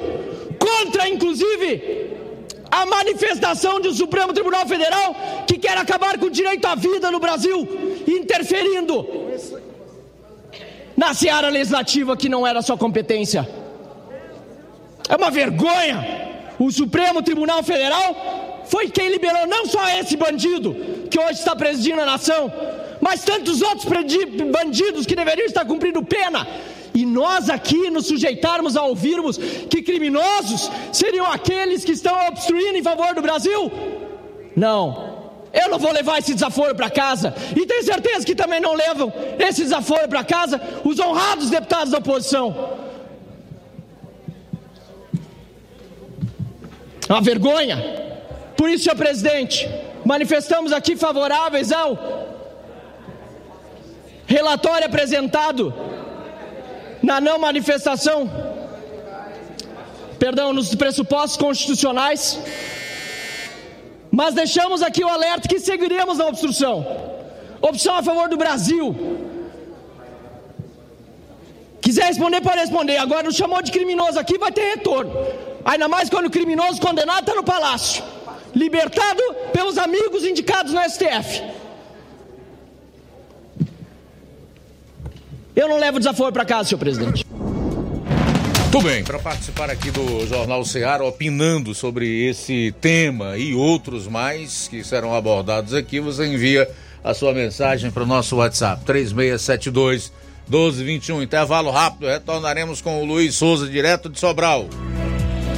contra inclusive a manifestação do Supremo Tribunal Federal que quer acabar com o direito à vida no Brasil, interferindo na seara legislativa que não era sua competência. É uma vergonha. O Supremo Tribunal Federal foi quem liberou não só esse bandido que hoje está presidindo a nação, mas tantos outros bandidos que deveriam estar cumprindo pena. E nós aqui nos sujeitarmos a ouvirmos que criminosos seriam aqueles que estão obstruindo em favor do Brasil? Não. Eu não vou levar esse desaforo para casa. E tenho certeza que também não levam esse desaforo para casa os honrados deputados da oposição. Uma vergonha. Por isso, senhor presidente, manifestamos aqui favoráveis ao relatório apresentado na não manifestação, perdão, nos pressupostos constitucionais, mas deixamos aqui o alerta que seguiremos na obstrução. Opção a favor do Brasil. Quiser responder, pode responder. Agora, não chamou de criminoso aqui, vai ter retorno. Ainda mais quando o criminoso condenado está no palácio, libertado pelos amigos indicados no STF. Eu não levo desaforo para casa, senhor presidente. Tudo bem, para participar aqui do Jornal Ceará, opinando sobre esse tema e outros mais que serão abordados aqui, você envia a sua mensagem para o nosso WhatsApp, 3672 1221. Intervalo rápido, retornaremos com o Luiz Souza, direto de Sobral.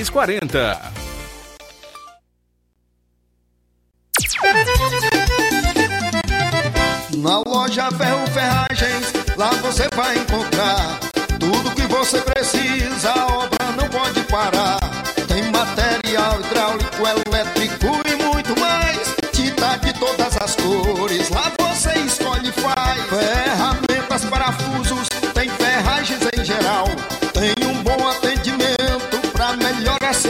2340. Na loja Ferro Ferragens, lá você vai encontrar tudo que você precisa, a obra não pode parar. Tem material hidráulico, elétrico e muito mais. Tinta de todas as cores, lá você escolhe e faz. Ferramentas, parafusos,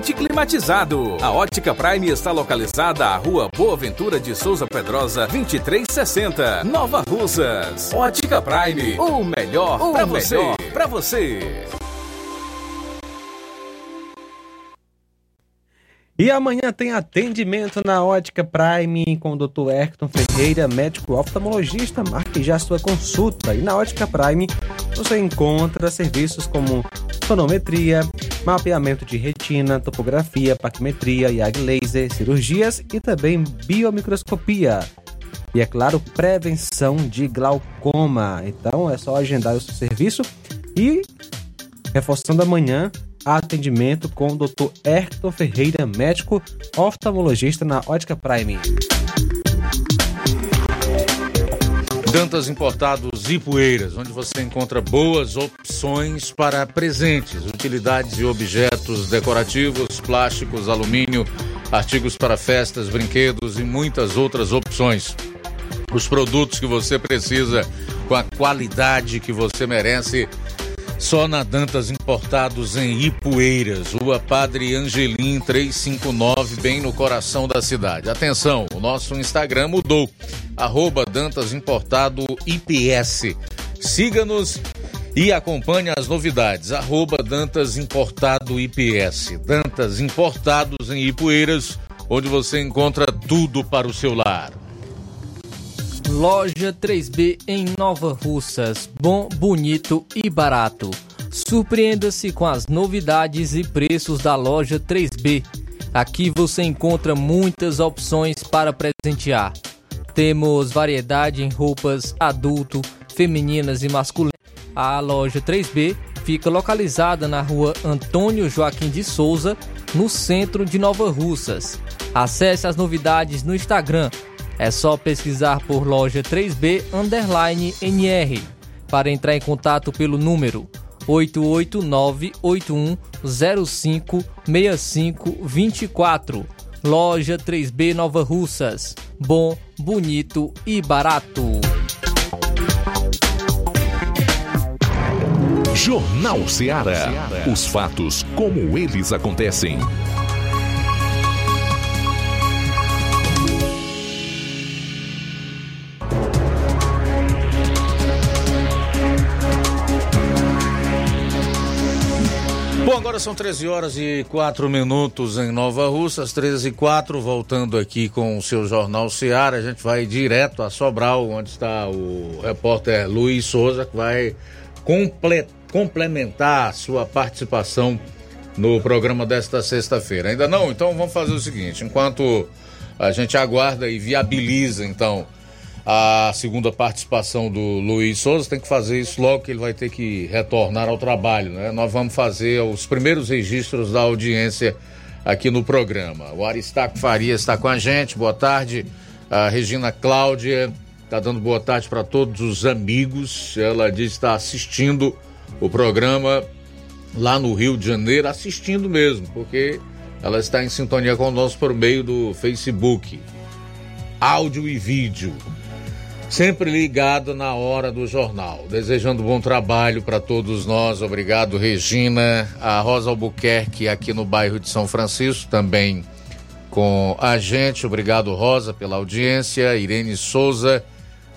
climatizado. A Ótica Prime está localizada à Rua Boa Ventura de Souza Pedrosa, 2360, Nova Russas. Ótica Prime, o melhor para você. Para você. E amanhã tem atendimento na Ótica Prime com o Dr. Erton Ferreira, médico oftalmologista. Marque já sua consulta. E na Ótica Prime você encontra serviços como sonometria, mapeamento de retina, topografia, paquimetria, IAG laser, cirurgias e também biomicroscopia. E é claro, prevenção de glaucoma. Então é só agendar o seu serviço e reforçando amanhã atendimento com o Dr. Erton Ferreira, médico oftalmologista na Ótica Prime. Dantas Importados e Poeiras, onde você encontra boas opções para presentes, utilidades e objetos decorativos, plásticos, alumínio, artigos para festas, brinquedos e muitas outras opções. Os produtos que você precisa com a qualidade que você merece só na Dantas Importados em Ipueiras, Rua Padre Angelim 359, bem no coração da cidade. Atenção, o nosso Instagram mudou, arroba Dantas Importado IPS. Siga-nos e acompanhe as novidades, arroba Dantas Importado IPS. Dantas Importados em Ipueiras, onde você encontra tudo para o seu lar. Loja 3B em Nova Russas. Bom, bonito e barato. Surpreenda-se com as novidades e preços da loja 3B. Aqui você encontra muitas opções para presentear. Temos variedade em roupas adulto, femininas e masculinas. A loja 3B fica localizada na rua Antônio Joaquim de Souza, no centro de Nova Russas. Acesse as novidades no Instagram é só pesquisar por loja 3B underline NR para entrar em contato pelo número 88981056524. Loja 3B Nova Russas. Bom, bonito e barato. Jornal Ceará. Os fatos como eles acontecem. Agora são 13 horas e 4 minutos em Nova Russas, 13 e 4, voltando aqui com o seu Jornal Seara, a gente vai direto a Sobral, onde está o repórter Luiz Souza, que vai comple complementar a sua participação no programa desta sexta-feira. Ainda não? Então vamos fazer o seguinte, enquanto a gente aguarda e viabiliza, então, a segunda participação do Luiz Souza, tem que fazer isso logo que ele vai ter que retornar ao trabalho, né? Nós vamos fazer os primeiros registros da audiência aqui no programa. O Aristaco Faria está com a gente, boa tarde. A Regina Cláudia está dando boa tarde para todos os amigos. Ela diz que está assistindo o programa lá no Rio de Janeiro, assistindo mesmo, porque ela está em sintonia conosco por meio do Facebook. Áudio e vídeo sempre ligado na hora do jornal. Desejando bom trabalho para todos nós. Obrigado, Regina. A Rosa Albuquerque, aqui no bairro de São Francisco, também com a gente. Obrigado, Rosa, pela audiência. Irene Souza,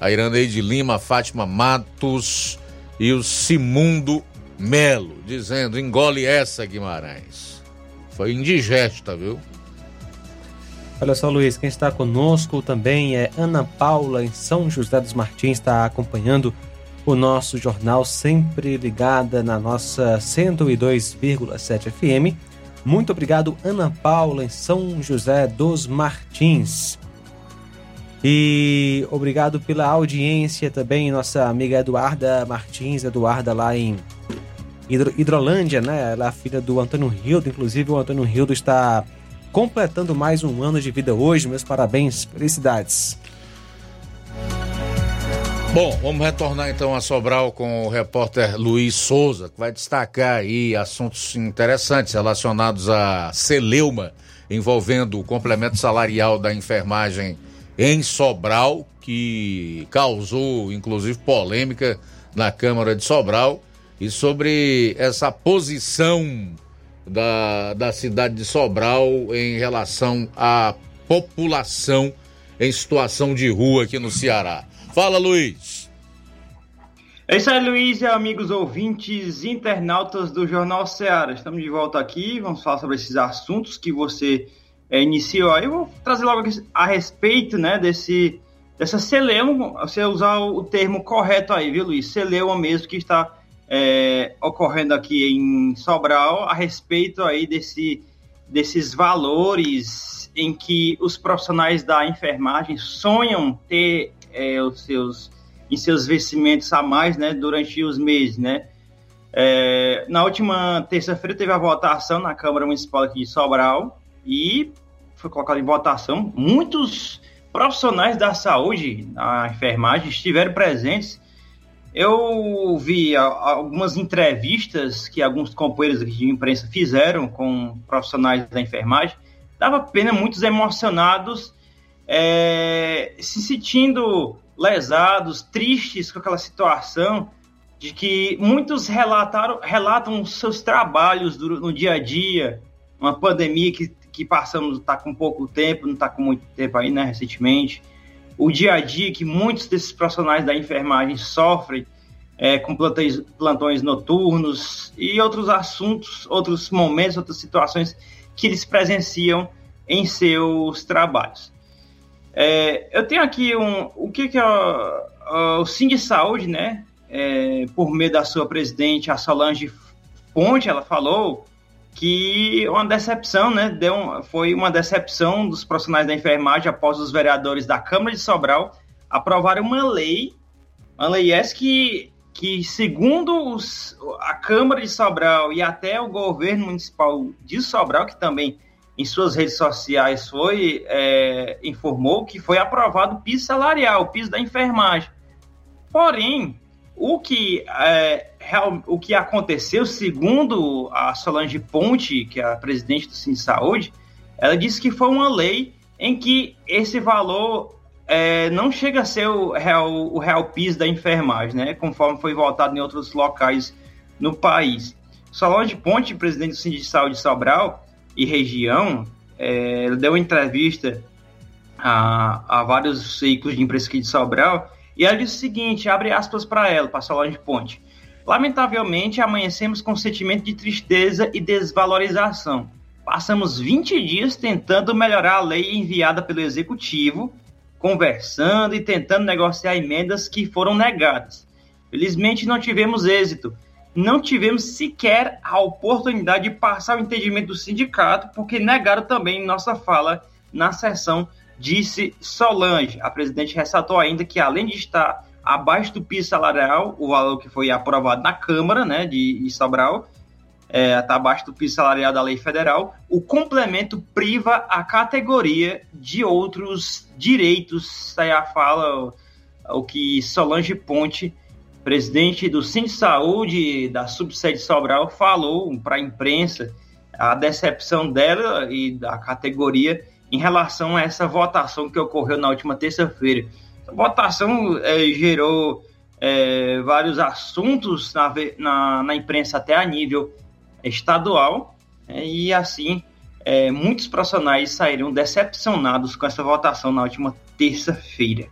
a Iraneide Lima, Fátima Matos e o Simundo Melo, dizendo: engole essa, Guimarães. Foi indigesta, viu? Olha só, Luiz, quem está conosco também é Ana Paula, em São José dos Martins, está acompanhando o nosso jornal, sempre ligada na nossa 102,7 FM. Muito obrigado, Ana Paula, em São José dos Martins. E obrigado pela audiência também, nossa amiga Eduarda Martins, Eduarda lá em Hidro, Hidrolândia, né? Ela é filha do Antônio Rildo. Inclusive, o Antônio Rildo está completando mais um ano de vida hoje. Meus parabéns, felicidades. Bom, vamos retornar então a Sobral com o repórter Luiz Souza, que vai destacar aí assuntos interessantes relacionados a Celeuma, envolvendo o complemento salarial da enfermagem em Sobral, que causou inclusive polêmica na Câmara de Sobral, e sobre essa posição da, da cidade de Sobral em relação à população em situação de rua aqui no Ceará. Fala, Luiz. É isso aí, Luiz e amigos ouvintes, internautas do Jornal Ceará. Estamos de volta aqui, vamos falar sobre esses assuntos que você é, iniciou aí. Eu vou trazer logo a respeito né, desse, dessa celeuma, você usar o termo correto aí, viu, Luiz? Celeuma mesmo que está é, ocorrendo aqui em Sobral a respeito aí desse, desses valores em que os profissionais da enfermagem sonham ter é, os seus em seus vencimentos a mais, né, durante os meses, né. É, na última terça-feira teve a votação na Câmara Municipal aqui de Sobral e foi colocado em votação. Muitos profissionais da saúde, da enfermagem, estiveram presentes. Eu vi algumas entrevistas que alguns companheiros de imprensa fizeram com profissionais da enfermagem. Dava pena, muitos emocionados, é, se sentindo lesados, tristes com aquela situação de que muitos relataram, relatam seus trabalhos no dia a dia, uma pandemia que, que passamos está com pouco tempo, não está com muito tempo aí, né, recentemente, o dia a dia que muitos desses profissionais da enfermagem sofrem é, com plantões, plantões noturnos e outros assuntos, outros momentos, outras situações que eles presenciam em seus trabalhos. É, eu tenho aqui um, o que, que é o, o Sim de Saúde, né? É, por meio da sua presidente, a Solange Ponte, ela falou que uma decepção, né? Deu um, foi uma decepção dos profissionais da enfermagem após os vereadores da Câmara de Sobral aprovarem uma lei, uma lei essa que, que segundo os, a Câmara de Sobral e até o governo municipal de Sobral, que também em suas redes sociais foi é, informou que foi aprovado o piso salarial, o piso da enfermagem. Porém, o que, é, real, o que aconteceu, segundo a Solange Ponte, que é a presidente do Sim Saúde, ela disse que foi uma lei em que esse valor é, não chega a ser o real, o real piso da enfermagem, né? Conforme foi votado em outros locais no país. Solange Ponte, presidente do Sim de Saúde de Sobral, e região, é, deu entrevista a, a vários veículos de imprensa aqui de Sobral, e ela disse o seguinte, abre aspas para ela, para Solange Ponte. Lamentavelmente, amanhecemos com um sentimento de tristeza e desvalorização. Passamos 20 dias tentando melhorar a lei enviada pelo Executivo, conversando e tentando negociar emendas que foram negadas. Felizmente, não tivemos êxito não tivemos sequer a oportunidade de passar o entendimento do sindicato, porque negaram também nossa fala na sessão, disse Solange. A presidente ressaltou ainda que, além de estar abaixo do piso salarial, o valor que foi aprovado na Câmara né, de, de Sobral, é, está abaixo do piso salarial da lei federal, o complemento priva a categoria de outros direitos. Aí a fala o que Solange Ponte presidente do Sim Saúde da subsede Sobral falou para a imprensa a decepção dela e da categoria em relação a essa votação que ocorreu na última terça-feira. A votação é, gerou é, vários assuntos na, na, na, imprensa até a nível estadual é, e assim é, muitos profissionais saíram decepcionados com essa votação na última terça-feira.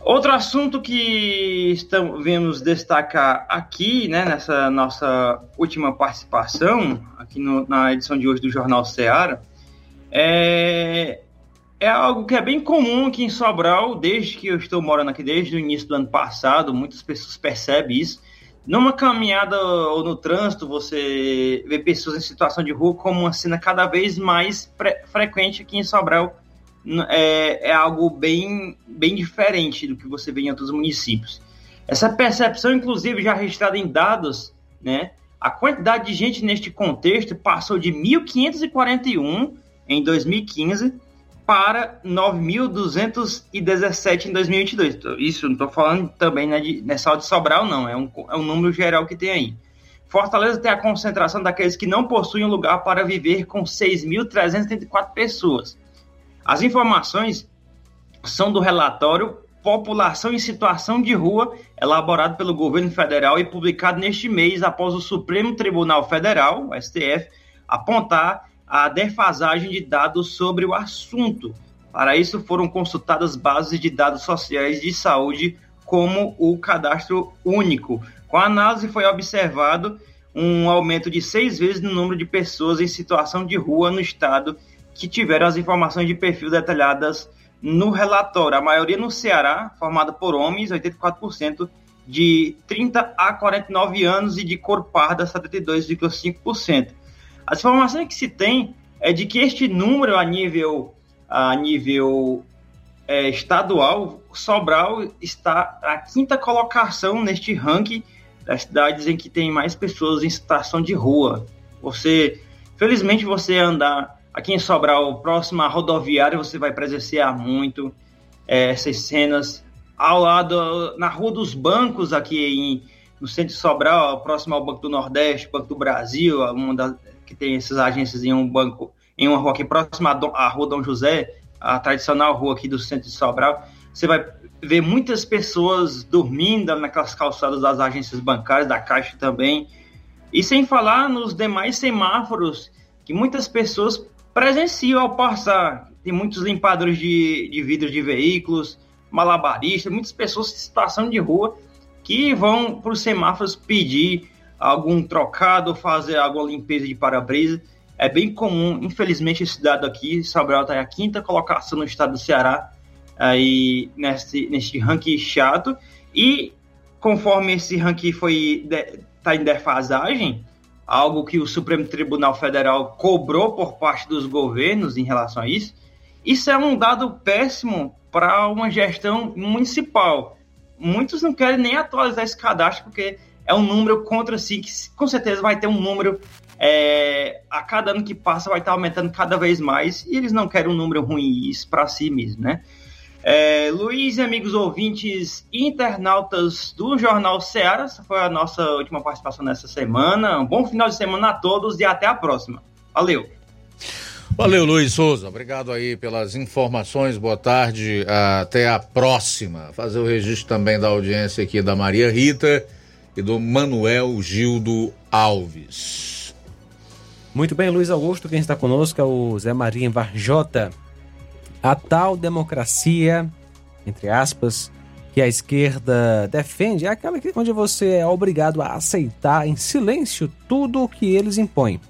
Outro assunto que estamos, vemos destacar aqui, né, nessa nossa última participação, aqui no, na edição de hoje do Jornal Seara, é, é algo que é bem comum aqui em Sobral, desde que eu estou morando aqui, desde o início do ano passado, muitas pessoas percebem isso. Numa caminhada ou no trânsito, você vê pessoas em situação de rua como uma cena cada vez mais frequente aqui em Sobral, é, é algo bem, bem diferente do que você vê em outros municípios. Essa percepção, inclusive, já registrada em dados, né, A quantidade de gente neste contexto passou de 1.541 em 2015 para 9.217 em 2022. Então, isso não estou falando também né, de, não é só de Sobral, não. É um, é um número geral que tem aí. Fortaleza tem a concentração daqueles que não possuem um lugar para viver com 6.334 pessoas. As informações são do relatório População em Situação de Rua, elaborado pelo governo federal e publicado neste mês após o Supremo Tribunal Federal, STF, apontar a defasagem de dados sobre o assunto. Para isso, foram consultadas bases de dados sociais de saúde, como o cadastro único. Com a análise, foi observado um aumento de seis vezes no número de pessoas em situação de rua no estado que tiveram as informações de perfil detalhadas no relatório. A maioria no Ceará, formada por homens, 84%, de 30 a 49 anos e de cor parda, 72,5%. As informações que se tem é de que este número a nível, a nível é, estadual, Sobral está a quinta colocação neste ranking das cidades em que tem mais pessoas em situação de rua. Você, felizmente, você andar aqui em Sobral, próximo à rodoviária, você vai presenciar muito é, essas cenas. Ao lado, na Rua dos Bancos, aqui em, no centro de Sobral, próximo ao Banco do Nordeste, Banco do Brasil, uma das, que tem essas agências em um banco, em uma rua aqui próxima à Rua Dom José, a tradicional rua aqui do centro de Sobral, você vai ver muitas pessoas dormindo naquelas calçadas das agências bancárias, da Caixa também, e sem falar nos demais semáforos que muitas pessoas presenciam ao passar. Tem muitos limpadores de, de vidro de veículos, malabaristas, muitas pessoas em situação de rua que vão para os semáforos pedir algum trocado, fazer alguma limpeza de para-brisa. É bem comum, infelizmente, esse dado aqui, Sobral está a quinta colocação no estado do Ceará, aí nesse, nesse ranking chato. E conforme esse ranking foi está em defasagem, algo que o Supremo Tribunal Federal cobrou por parte dos governos em relação a isso, isso é um dado péssimo para uma gestão municipal. Muitos não querem nem atualizar esse cadastro porque é um número contra si, que com certeza vai ter um número é, a cada ano que passa vai estar aumentando cada vez mais e eles não querem um número ruim para si mesmo, né? É, Luiz e amigos ouvintes internautas do Jornal Ceará, essa foi a nossa última participação nessa semana. Um bom final de semana a todos e até a próxima. Valeu! Valeu, Luiz Souza. Obrigado aí pelas informações. Boa tarde. Até a próxima. Fazer o registro também da audiência aqui da Maria Rita e do Manuel Gildo Alves. Muito bem, Luiz Augusto, quem está conosco é o Zé Maria Varjota. A tal democracia, entre aspas, que a esquerda defende é aquela que, onde você é obrigado a aceitar em silêncio tudo o que eles impõem.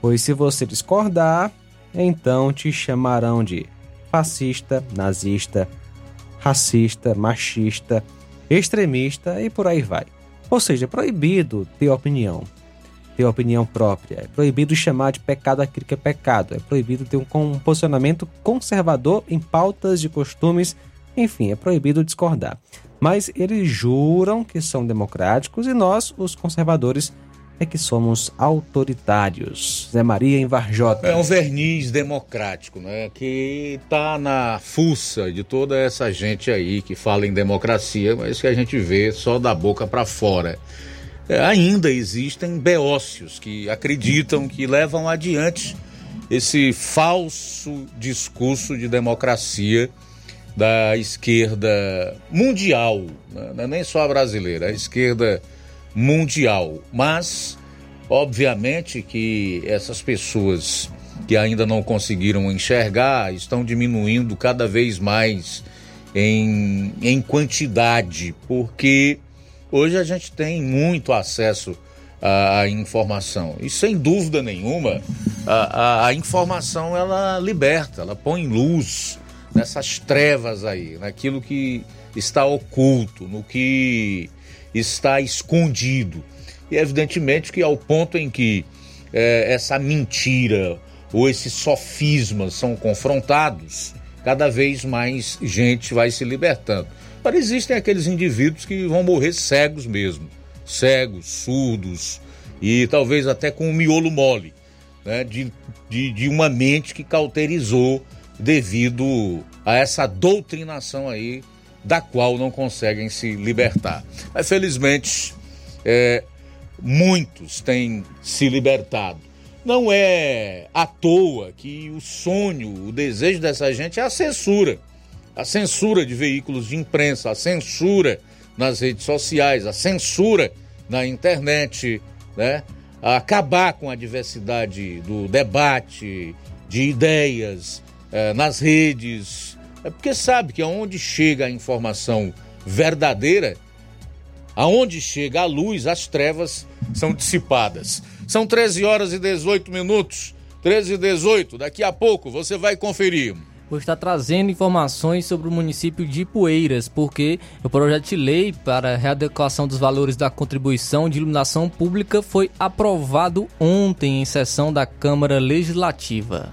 Pois se você discordar, então te chamarão de fascista, nazista, racista, machista, extremista e por aí vai. Ou seja, é proibido ter opinião, ter opinião própria. É proibido chamar de pecado aquilo que é pecado. É proibido ter um posicionamento conservador em pautas de costumes. Enfim, é proibido discordar. Mas eles juram que são democráticos e nós, os conservadores, é que somos autoritários. Zé Maria em Varjota. É um verniz democrático, né? Que tá na fuça de toda essa gente aí que fala em democracia, mas que a gente vê só da boca para fora. É, ainda existem beócios que acreditam que levam adiante esse falso discurso de democracia da esquerda mundial, né? é nem só a brasileira, a esquerda. Mas, obviamente, que essas pessoas que ainda não conseguiram enxergar estão diminuindo cada vez mais em, em quantidade, porque hoje a gente tem muito acesso à informação. E sem dúvida nenhuma, a, a, a informação ela liberta, ela põe luz nessas trevas aí, naquilo que está oculto, no que está escondido. E evidentemente que ao ponto em que é, essa mentira ou esses sofismas são confrontados, cada vez mais gente vai se libertando. Mas existem aqueles indivíduos que vão morrer cegos mesmo, cegos, surdos, e talvez até com um miolo mole, né? De, de, de uma mente que cauterizou devido a essa doutrinação aí da qual não conseguem se libertar. Mas felizmente é, muitos têm se libertado. Não é à toa que o sonho, o desejo dessa gente é a censura. A censura de veículos de imprensa, a censura nas redes sociais, a censura na internet, né? acabar com a diversidade do debate, de ideias eh, nas redes. É porque sabe que aonde chega a informação verdadeira, aonde chega a luz, as trevas são dissipadas. São 13 horas e 18 minutos. 13 e 18. Daqui a pouco você vai conferir. Vou estar trazendo informações sobre o município de Poeiras, porque o projeto de lei para readequação dos valores da contribuição de iluminação pública foi aprovado ontem em sessão da Câmara Legislativa.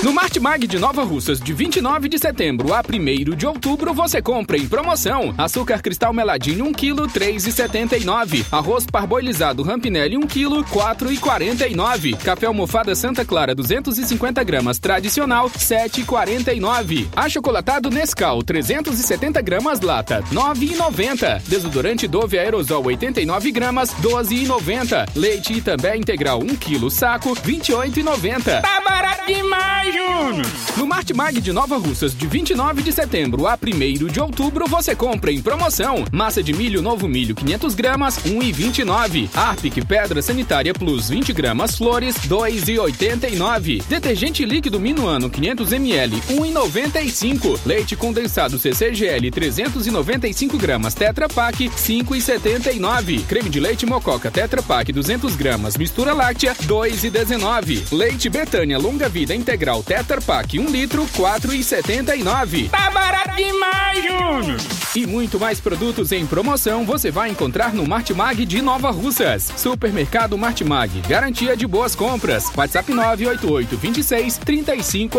No Martimag de Nova Russas, de 29 de setembro a 1 de outubro, você compra em promoção açúcar cristal meladinho 1 kg 3,79, arroz parboilizado Rampinelli 1 kg 4,49, café almofada Santa Clara 250 gramas tradicional 7,49, achocolatado Nescau 370 gramas lata 9,90, desodorante Dove aerosol 89 gramas 12,90, leite Itambé integral 1 kg saco 28,90. Tá barato demais, Júnior! No Martimag de Nova Russas, de 29 de setembro a 1 de outubro, você compra em promoção. Massa de milho novo milho 500 gramas 1,29, Arpic Pedra Sanitária Plus 20 gramas flores 2,89, detergente líquido Minuano 500 ml 1,95, leite condensado CCGL 395 gramas Tetra Pak 5,79, creme de leite Mococa Tetra Pak 200 gramas mistura láctea 2,19, leite Betânia longa vida integral Tetra Pak 1 litro 4,79. Tá barato demais, Júnior! E muito mais produtos em promoção você vai encontrar no Martimag de Nova Russas. Supermercado Martimag, garantia de boas compras. WhatsApp 988 26 35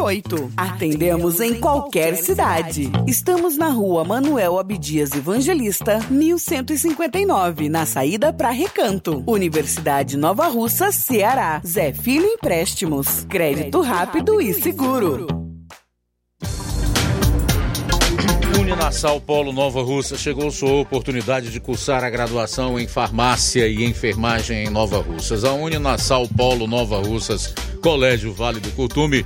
28. Atendemos em qualquer cidade. Estamos na rua Manuel Abdias Evangelista, 1159, na saída para Recanto. Universidade Nova Russa, Ceará. Zé Filho Empréstimos. Crédito rápido e seguro. Uninasal Polo Nova Russa chegou sua oportunidade de cursar a graduação em farmácia e enfermagem em Nova Russas. A Uninasal Polo Nova Russas, Colégio Vale do Curtume,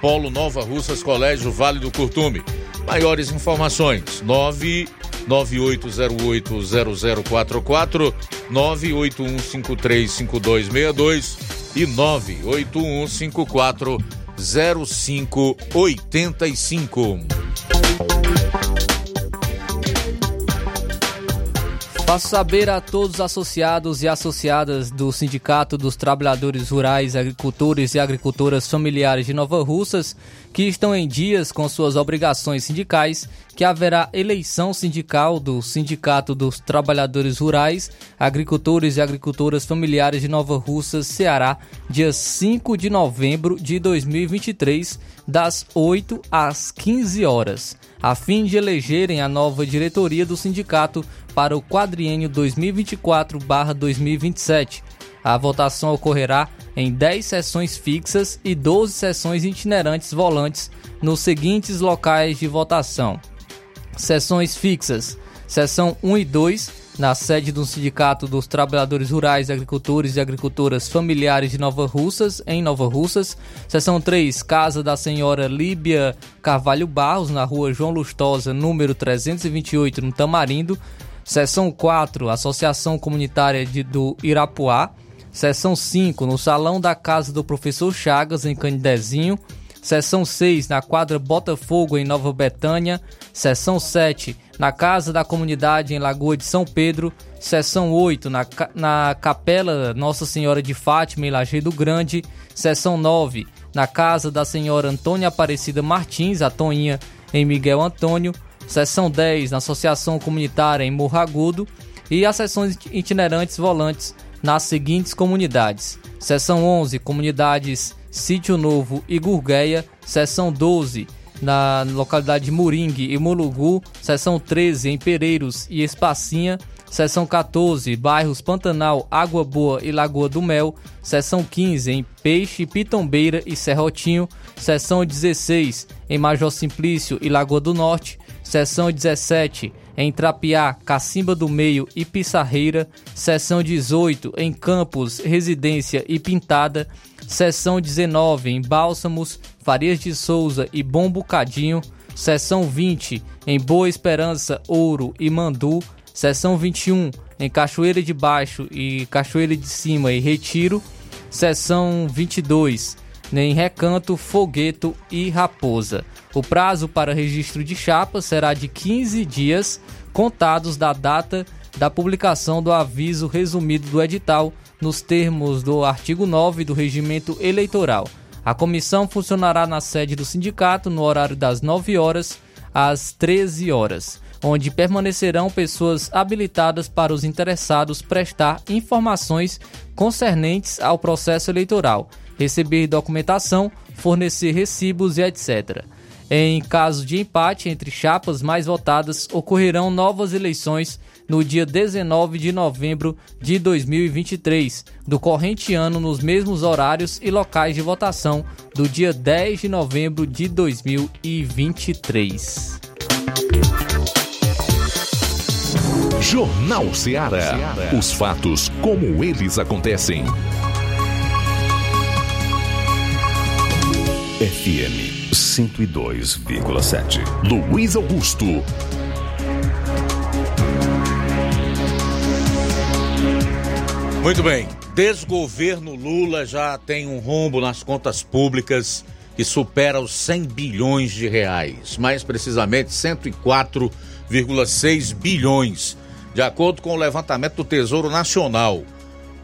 Polo Nova Russas, Colégio Vale do Curtume. Maiores informações: 998080044, 981535262 e 981540585. Faço saber a todos os associados e associadas do Sindicato dos Trabalhadores Rurais, Agricultores e Agricultoras Familiares de Nova Russas que estão em dias com suas obrigações sindicais que haverá eleição sindical do Sindicato dos Trabalhadores Rurais, Agricultores e Agricultoras Familiares de Nova Russas, Ceará, dia 5 de novembro de 2023, das 8 às 15 horas, a fim de elegerem a nova diretoria do sindicato para o quadriênio 2024-2027. A votação ocorrerá em 10 sessões fixas e 12 sessões itinerantes volantes nos seguintes locais de votação: Sessões fixas: Seção 1 e 2, na sede do Sindicato dos Trabalhadores Rurais, Agricultores e Agricultoras Familiares de Nova Russas, em Nova Russas. Seção 3, Casa da Senhora Líbia Carvalho Barros, na rua João Lustosa, número 328, no Tamarindo. Seção 4, Associação Comunitária de, do Irapuá. Seção 5, no Salão da Casa do Professor Chagas, em Canidezinho. Seção 6, na quadra Botafogo, em Nova Betânia. Seção 7, na Casa da Comunidade, em Lagoa de São Pedro. Seção 8, na, na Capela Nossa Senhora de Fátima, em Lajeado Grande. Seção 9, na Casa da Senhora Antônia Aparecida Martins, a Toinha, em Miguel Antônio. Seção 10, na Associação Comunitária, em Morro. E as sessões itinerantes volantes nas seguintes comunidades: Seção 11, comunidades Sítio Novo e Gurgueia, Seção 12, na localidade de Moringue e Mulugu, Seção 13, em Pereiros e Espacinha, Seção 14, bairros Pantanal, Água Boa e Lagoa do Mel, Seção 15, em Peixe, Pitombeira e Serrotinho, Seção 16, em Major Simplício e Lagoa do Norte, Seção 17, em Trapiá, Cacimba do Meio e Pissarreira, seção 18 em Campos, Residência e Pintada, seção 19 em Bálsamos, Farias de Souza e Bom Bocadinho, seção 20 em Boa Esperança, Ouro e Mandu, seção 21 em Cachoeira de Baixo e Cachoeira de Cima e Retiro, seção 22 em Recanto, Fogueto e Raposa. O prazo para registro de chapa será de 15 dias contados da data da publicação do aviso resumido do edital nos termos do artigo 9 do Regimento Eleitoral. A comissão funcionará na sede do sindicato no horário das 9 horas às 13 horas, onde permanecerão pessoas habilitadas para os interessados prestar informações concernentes ao processo eleitoral, receber documentação, fornecer recibos e etc. Em caso de empate entre chapas mais votadas, ocorrerão novas eleições no dia 19 de novembro de 2023, do corrente ano, nos mesmos horários e locais de votação do dia 10 de novembro de 2023. Jornal Ceará. Os fatos como eles acontecem. FM 102,7. Luiz Augusto. Muito bem. Desgoverno Lula já tem um rombo nas contas públicas que supera os 100 bilhões de reais, mais precisamente 104,6 bilhões, de acordo com o levantamento do Tesouro Nacional.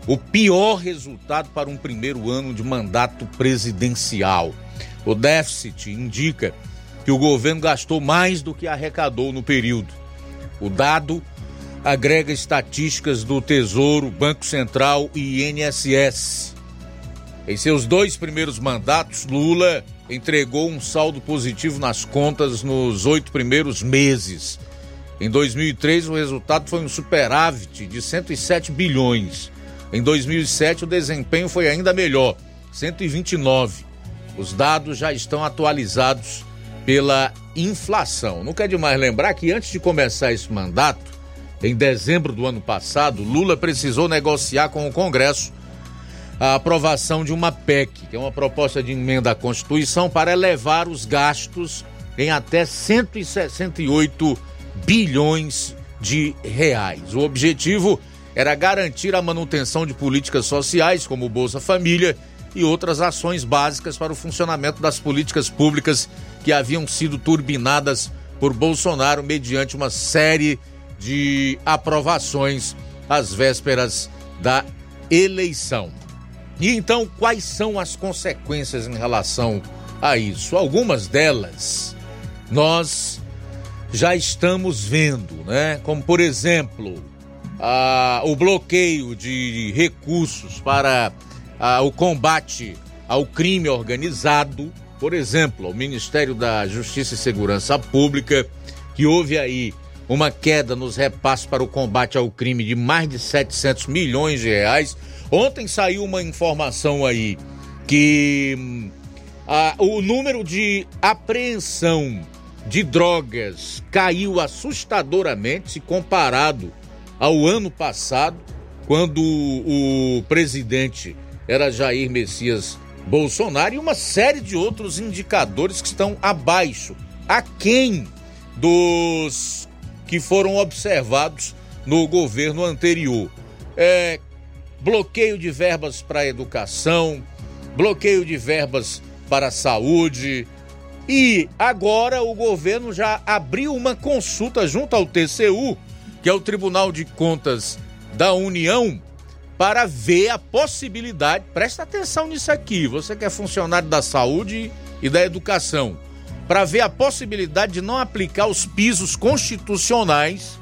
O pior resultado para um primeiro ano de mandato presidencial. O déficit indica que o governo gastou mais do que arrecadou no período. O dado agrega estatísticas do Tesouro, Banco Central e INSS. Em seus dois primeiros mandatos, Lula entregou um saldo positivo nas contas nos oito primeiros meses. Em 2003, o resultado foi um superávit de 107 bilhões. Em 2007, o desempenho foi ainda melhor, 129. Os dados já estão atualizados pela inflação. Não quer demais lembrar que antes de começar esse mandato, em dezembro do ano passado, Lula precisou negociar com o Congresso a aprovação de uma PEC, que é uma proposta de emenda à Constituição, para elevar os gastos em até 168 bilhões de reais. O objetivo era garantir a manutenção de políticas sociais, como Bolsa Família e outras ações básicas para o funcionamento das políticas públicas que haviam sido turbinadas por Bolsonaro mediante uma série de aprovações às vésperas da eleição. E então, quais são as consequências em relação a isso? Algumas delas nós já estamos vendo, né? Como, por exemplo, a, o bloqueio de recursos para a, o combate ao crime organizado, por exemplo, ao Ministério da Justiça e Segurança Pública, que houve aí uma queda nos repasses para o combate ao crime de mais de 700 milhões de reais. Ontem saiu uma informação aí que hum, a, o número de apreensão de drogas caiu assustadoramente se comparado ao ano passado, quando o presidente era Jair Messias Bolsonaro e uma série de outros indicadores que estão abaixo, aquém dos que foram observados no governo anterior. É, bloqueio de verbas para educação, bloqueio de verbas para a saúde. E agora o governo já abriu uma consulta junto ao TCU, que é o Tribunal de Contas da União, para ver a possibilidade. Presta atenção nisso aqui, você que é funcionário da saúde e da educação, para ver a possibilidade de não aplicar os pisos constitucionais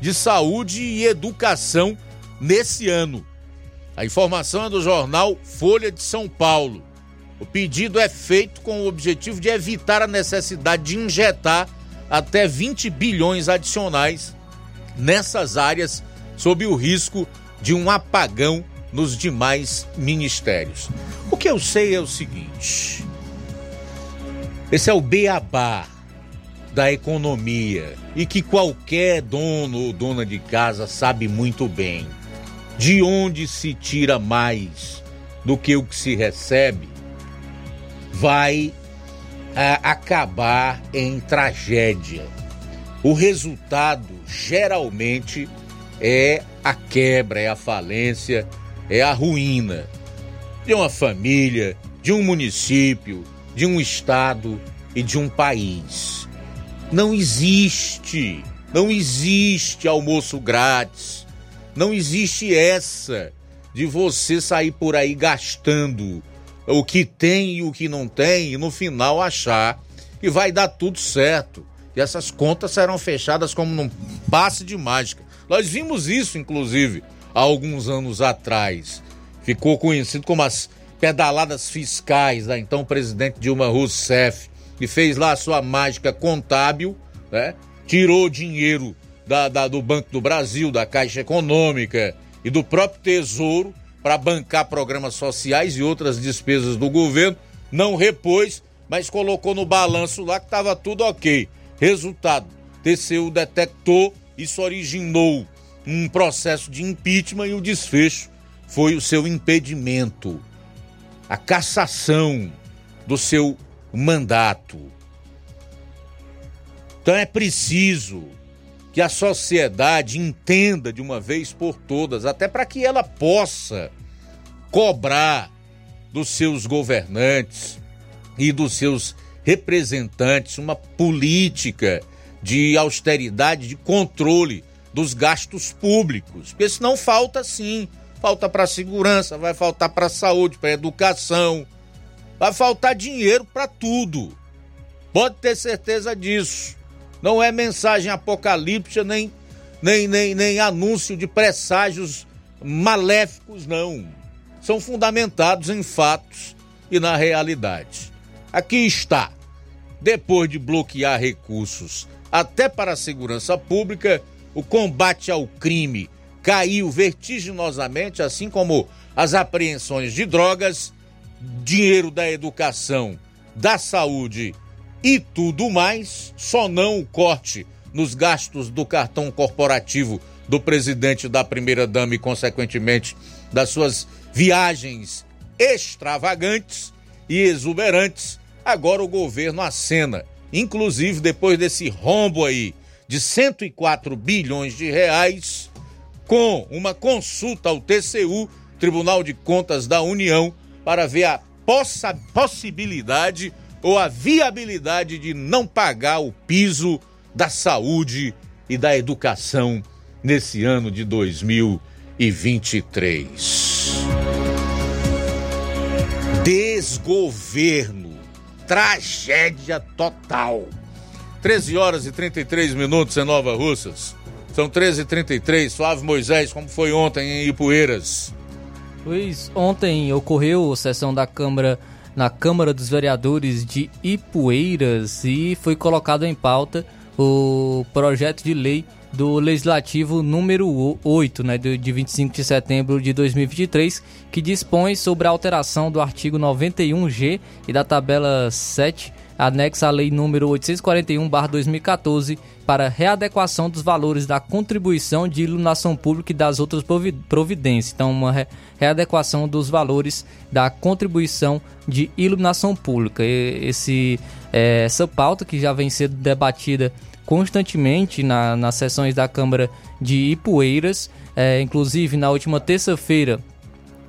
de saúde e educação nesse ano. A informação é do jornal Folha de São Paulo. O pedido é feito com o objetivo de evitar a necessidade de injetar até 20 bilhões adicionais nessas áreas, sob o risco de um apagão nos demais ministérios. O que eu sei é o seguinte: esse é o beabá da economia e que qualquer dono ou dona de casa sabe muito bem de onde se tira mais do que o que se recebe, vai a, acabar em tragédia. O resultado geralmente é a quebra, é a falência, é a ruína de uma família, de um município, de um estado e de um país. Não existe, não existe almoço grátis, não existe essa de você sair por aí gastando o que tem e o que não tem e no final achar que vai dar tudo certo. E essas contas serão fechadas como num passe de mágica. Nós vimos isso, inclusive, há alguns anos atrás. Ficou conhecido como as pedaladas fiscais da então presidente Dilma Rousseff, que fez lá a sua mágica contábil, né? tirou dinheiro da, da, do Banco do Brasil, da Caixa Econômica e do próprio Tesouro para bancar programas sociais e outras despesas do governo, não repôs, mas colocou no balanço lá que estava tudo ok. Resultado: TCU detectou, isso originou um processo de impeachment e o desfecho foi o seu impedimento, a cassação do seu mandato. Então é preciso que a sociedade entenda de uma vez por todas, até para que ela possa cobrar dos seus governantes e dos seus representantes uma política de austeridade, de controle dos gastos públicos, porque senão falta sim, falta para segurança, vai faltar para saúde, para educação, vai faltar dinheiro para tudo. Pode ter certeza disso. Não é mensagem apocalíptica nem nem nem, nem anúncio de presságios maléficos não. São fundamentados em fatos e na realidade. Aqui está. Depois de bloquear recursos até para a segurança pública, o combate ao crime caiu vertiginosamente, assim como as apreensões de drogas, dinheiro da educação, da saúde e tudo mais, só não o corte nos gastos do cartão corporativo do presidente da primeira-dama e, consequentemente, das suas viagens extravagantes e exuberantes, agora o governo acena, inclusive depois desse rombo aí de 104 bilhões de reais, com uma consulta ao TCU, Tribunal de Contas da União, para ver a possa, possibilidade ou a viabilidade de não pagar o piso da saúde e da educação nesse ano de 2023. Desgoverno, tragédia total. 13 horas e 33 minutos em Nova Russas. São 13 e 33 Suave Moisés, como foi ontem em Ipueiras? Luiz, ontem ocorreu sessão da Câmara na Câmara dos Vereadores de Ipueiras e foi colocado em pauta o projeto de lei do Legislativo número 8, né, de 25 de setembro de 2023, que dispõe sobre a alteração do artigo 91G e da tabela 7, anexa à lei número 841/2014, para readequação dos valores da contribuição de iluminação pública e das outras providências. Então, uma readequação dos valores da contribuição de iluminação pública. Esse, é, essa pauta que já vem sendo debatida constantemente na, nas sessões da Câmara de Ipueiras. É, inclusive, na última terça-feira,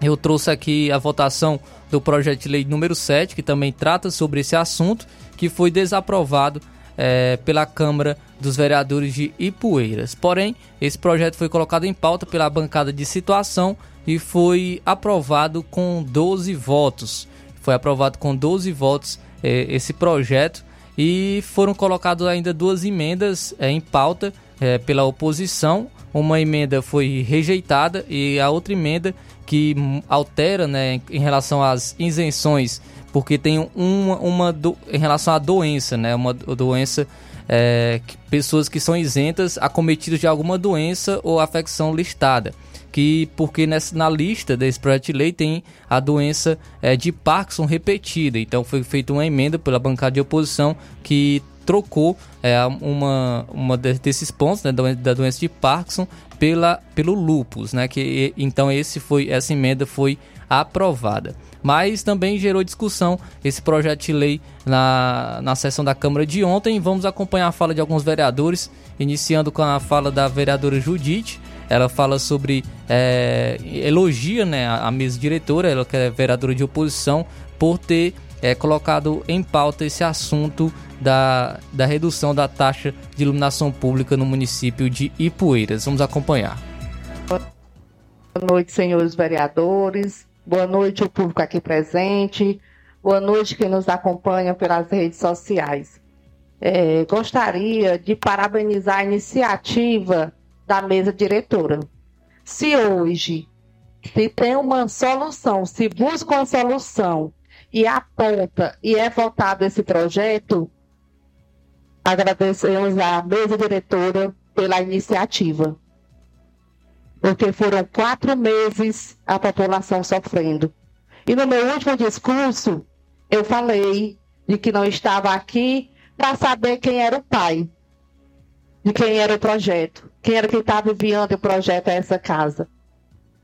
eu trouxe aqui a votação do projeto de lei número 7, que também trata sobre esse assunto, que foi desaprovado é, pela Câmara dos Vereadores de Ipueiras. Porém, esse projeto foi colocado em pauta pela bancada de situação e foi aprovado com 12 votos. Foi aprovado com 12 votos é, esse projeto e foram colocadas ainda duas emendas é, em pauta é, pela oposição. Uma emenda foi rejeitada e a outra emenda que altera né, em relação às isenções, porque tem uma, uma do, em relação à doença, né, uma doença é, que, pessoas que são isentas acometidas de alguma doença ou afecção listada que porque nessa, na lista desse projeto de lei tem a doença é, de Parkinson repetida. Então foi feita uma emenda pela bancada de oposição que trocou é, uma, uma desses pontos né, da doença de Parkinson pela, pelo lupus, né? Que então esse foi essa emenda foi aprovada. Mas também gerou discussão esse projeto de lei na, na sessão da Câmara de ontem. Vamos acompanhar a fala de alguns vereadores, iniciando com a fala da vereadora Judite, ela fala sobre é, elogia né, a, mesa diretora, ela que é vereadora de oposição, por ter é, colocado em pauta esse assunto da, da redução da taxa de iluminação pública no município de Ipueiras. Vamos acompanhar. Boa noite, senhores vereadores. Boa noite, o público aqui presente. Boa noite, quem nos acompanha pelas redes sociais. É, gostaria de parabenizar a iniciativa da mesa diretora. Se hoje se tem uma solução, se busca uma solução e aponta e é votado esse projeto, agradecemos à mesa diretora pela iniciativa. Porque foram quatro meses a população sofrendo. E no meu último discurso, eu falei de que não estava aqui para saber quem era o pai de quem era o projeto, quem era quem estava enviando o projeto a essa casa.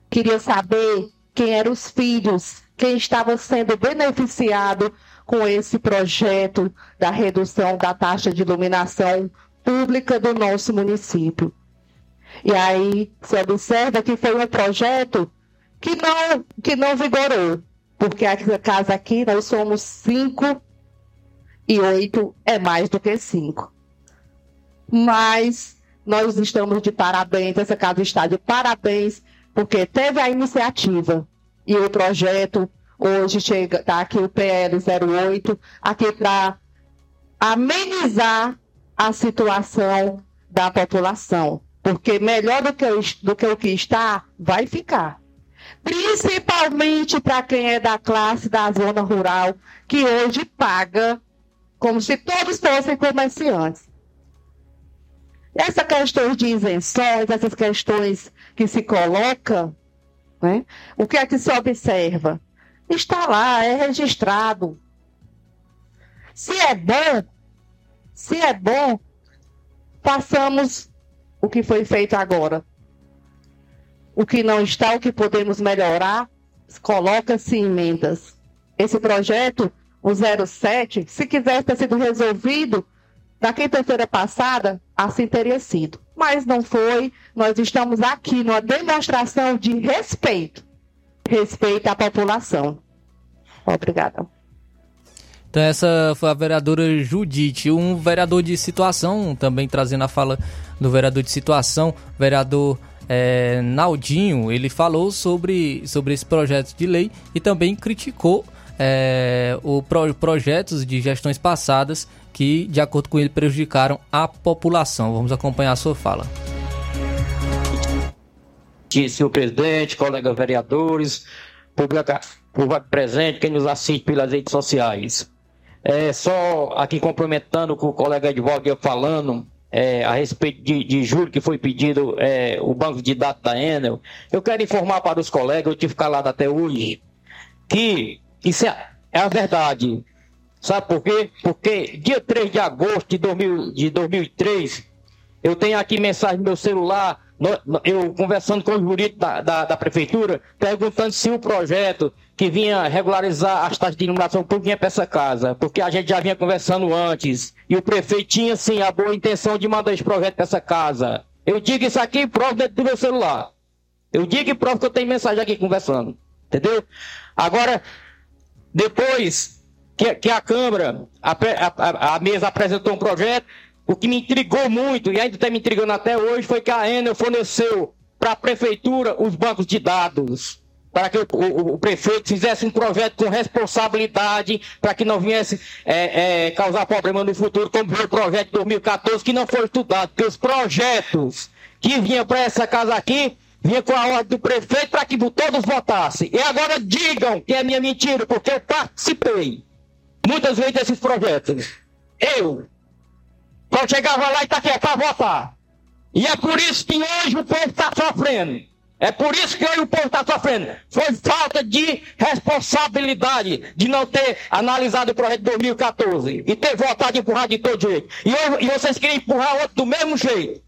Queria saber quem eram os filhos, quem estava sendo beneficiado com esse projeto da redução da taxa de iluminação pública do nosso município. E aí se observa que foi um projeto que não, que não vigorou, porque a casa aqui nós somos cinco e oito é mais do que cinco. Mas nós estamos de parabéns, essa casa está de parabéns, porque teve a iniciativa e o projeto hoje chega, está aqui o PL 08, aqui para amenizar a situação da população. Porque melhor do que, do que o que está, vai ficar. Principalmente para quem é da classe da zona rural, que hoje paga como se todos fossem comerciantes. Essa questão de isenções, essas questões que se colocam, né? o que é que se observa? Está lá, é registrado. Se é bom, se é bom, façamos o que foi feito agora. O que não está, o que podemos melhorar, coloca-se emendas. Esse projeto, o 07, se quisesse ter sido resolvido na quinta-feira passada, assim teria sido. Mas não foi. Nós estamos aqui numa demonstração de respeito. Respeito à população. Obrigada. Então essa foi a vereadora Judite, um vereador de situação, também trazendo a fala do vereador de situação, vereador é, Naldinho, ele falou sobre, sobre esse projeto de lei e também criticou é, o pro, projetos de gestões passadas que, de acordo com ele, prejudicaram a população. Vamos acompanhar a sua fala. Senhor presidente, colegas vereadores, público presente, quem nos assiste pelas redes sociais. É, só aqui complementando com o colega advogado falando é, a respeito de, de juro que foi pedido é, o banco de dados da Enel, eu quero informar para os colegas, eu tive calado até hoje, que isso é, é a verdade. Sabe por quê? Porque dia 3 de agosto de, 2000, de 2003, eu tenho aqui mensagem no meu celular, eu conversando com o jurídico da, da, da prefeitura, perguntando se o projeto que vinha regularizar as taxas de iluminação pública vinha para essa casa, porque a gente já vinha conversando antes. E o prefeito tinha, sim, a boa intenção de mandar esse projeto para essa casa. Eu digo isso aqui e provo dentro do meu celular. Eu digo e provo que eu tenho mensagem aqui conversando. Entendeu? Agora, depois que, que a Câmara, a, a, a, mesa apresentou um projeto, o que me intrigou muito, e ainda está me intrigando até hoje, foi que a Enel forneceu para a prefeitura os bancos de dados para que o, o, o, prefeito fizesse um projeto com responsabilidade, para que não viesse é, é, causar problema no futuro, como foi o projeto de 2014, que não foi estudado, porque os projetos que vinham para essa casa aqui, vinha com a ordem do prefeito para que todos votassem. E agora digam que é minha mentira, porque eu participei muitas vezes desses projetos. Eu. Quando chegava lá e é para votar. E é por isso que hoje o povo está sofrendo. É por isso que hoje o povo está sofrendo. Foi falta de responsabilidade de não ter analisado o projeto de 2014 e ter votado e empurrado de todo jeito. E, eu, e vocês queriam empurrar outro do mesmo jeito.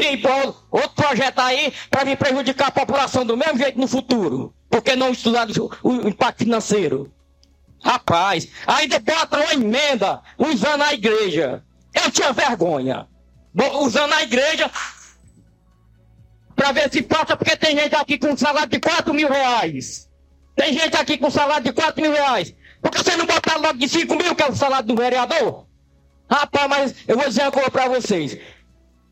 Empurrar outro projeto aí para vir prejudicar a população do mesmo jeito no futuro. Porque não estudaram o impacto financeiro. Rapaz, ainda bota uma emenda usando a igreja. Eu tinha vergonha. Usando a igreja para ver se passa, porque tem gente aqui com salário de 4 mil reais. Tem gente aqui com salário de 4 mil reais. Por que você não botar logo de 5 mil, que é o salário do vereador? Rapaz, mas eu vou dizer uma coisa para vocês.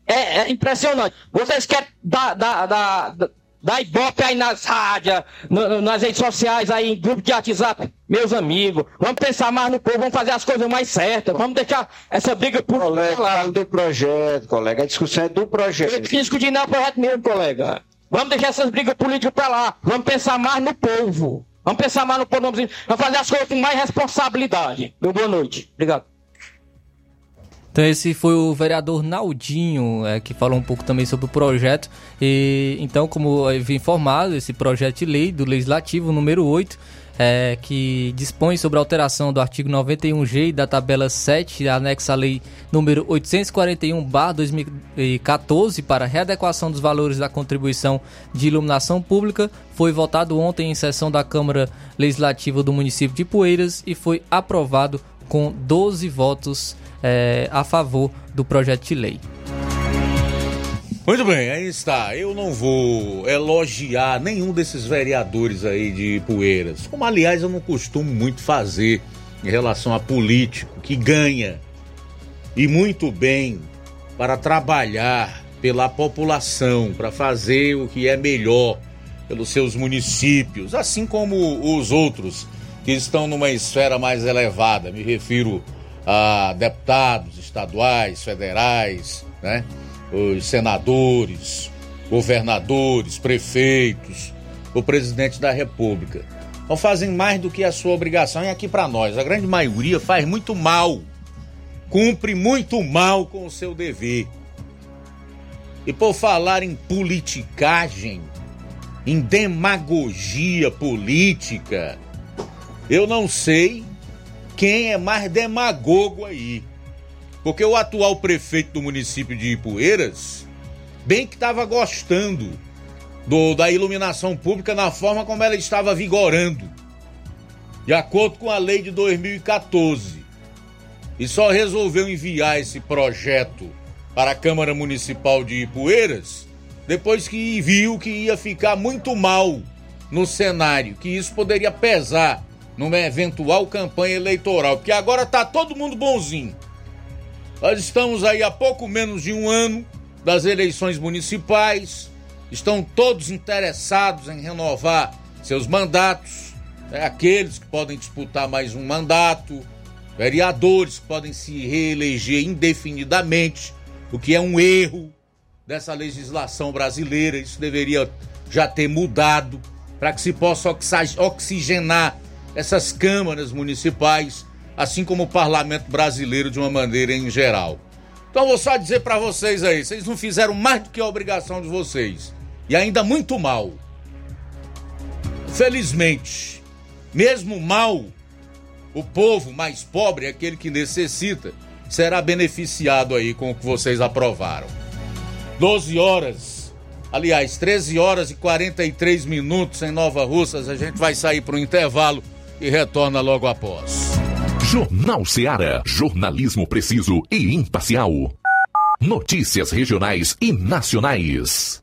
É, é, impressionante. Vocês querem dar, dar, dar, dar ibope aí nas rádios, no, nas redes sociais, aí em grupo de WhatsApp. Meus amigos, vamos pensar mais no povo, vamos fazer as coisas mais certas. Vamos deixar essa briga por colega, lá. do projeto, colega. A discussão é do projeto. Eu discutir não é projeto mesmo, colega. Vamos deixar essas brigas políticas para lá. Vamos pensar mais no povo. Vamos pensar mais no povo. Vamos fazer as coisas com mais responsabilidade. Meu boa noite. Obrigado. Então esse foi o vereador Naldinho, é, que falou um pouco também sobre o projeto. E então, como vi informado, esse projeto de lei do Legislativo número 8, é, que dispõe sobre a alteração do artigo 91G da tabela 7, anexa à lei número 841/2014 para readequação dos valores da contribuição de iluminação pública, foi votado ontem em sessão da Câmara Legislativa do município de Poeiras e foi aprovado com 12 votos é, a favor do projeto de lei. Muito bem, aí está. Eu não vou elogiar nenhum desses vereadores aí de Poeiras, como aliás eu não costumo muito fazer em relação a político que ganha e muito bem para trabalhar pela população, para fazer o que é melhor pelos seus municípios, assim como os outros que estão numa esfera mais elevada. Me refiro a deputados estaduais, federais, né? os senadores, governadores, prefeitos, o presidente da República. Não fazem mais do que a sua obrigação e aqui para nós, a grande maioria faz muito mal, cumpre muito mal com o seu dever. E por falar em politicagem, em demagogia política, eu não sei quem é mais demagogo aí. Porque o atual prefeito do município de Ipueiras, bem que estava gostando do, da iluminação pública na forma como ela estava vigorando, de acordo com a lei de 2014. E só resolveu enviar esse projeto para a Câmara Municipal de Ipueiras depois que viu que ia ficar muito mal no cenário, que isso poderia pesar numa eventual campanha eleitoral, porque agora tá todo mundo bonzinho. Nós estamos aí há pouco menos de um ano das eleições municipais, estão todos interessados em renovar seus mandatos, né? aqueles que podem disputar mais um mandato, vereadores que podem se reeleger indefinidamente, o que é um erro dessa legislação brasileira. Isso deveria já ter mudado para que se possa oxigenar essas câmaras municipais, assim como o parlamento brasileiro de uma maneira em geral. Então vou só dizer para vocês aí, vocês não fizeram mais do que a obrigação de vocês e ainda muito mal. Felizmente, mesmo mal, o povo mais pobre, aquele que necessita, será beneficiado aí com o que vocês aprovaram. 12 horas, aliás, 13 horas e 43 minutos em Nova Russas, a gente vai sair para o intervalo e retorna logo após. Jornal Seara. Jornalismo preciso e imparcial. Notícias regionais e nacionais.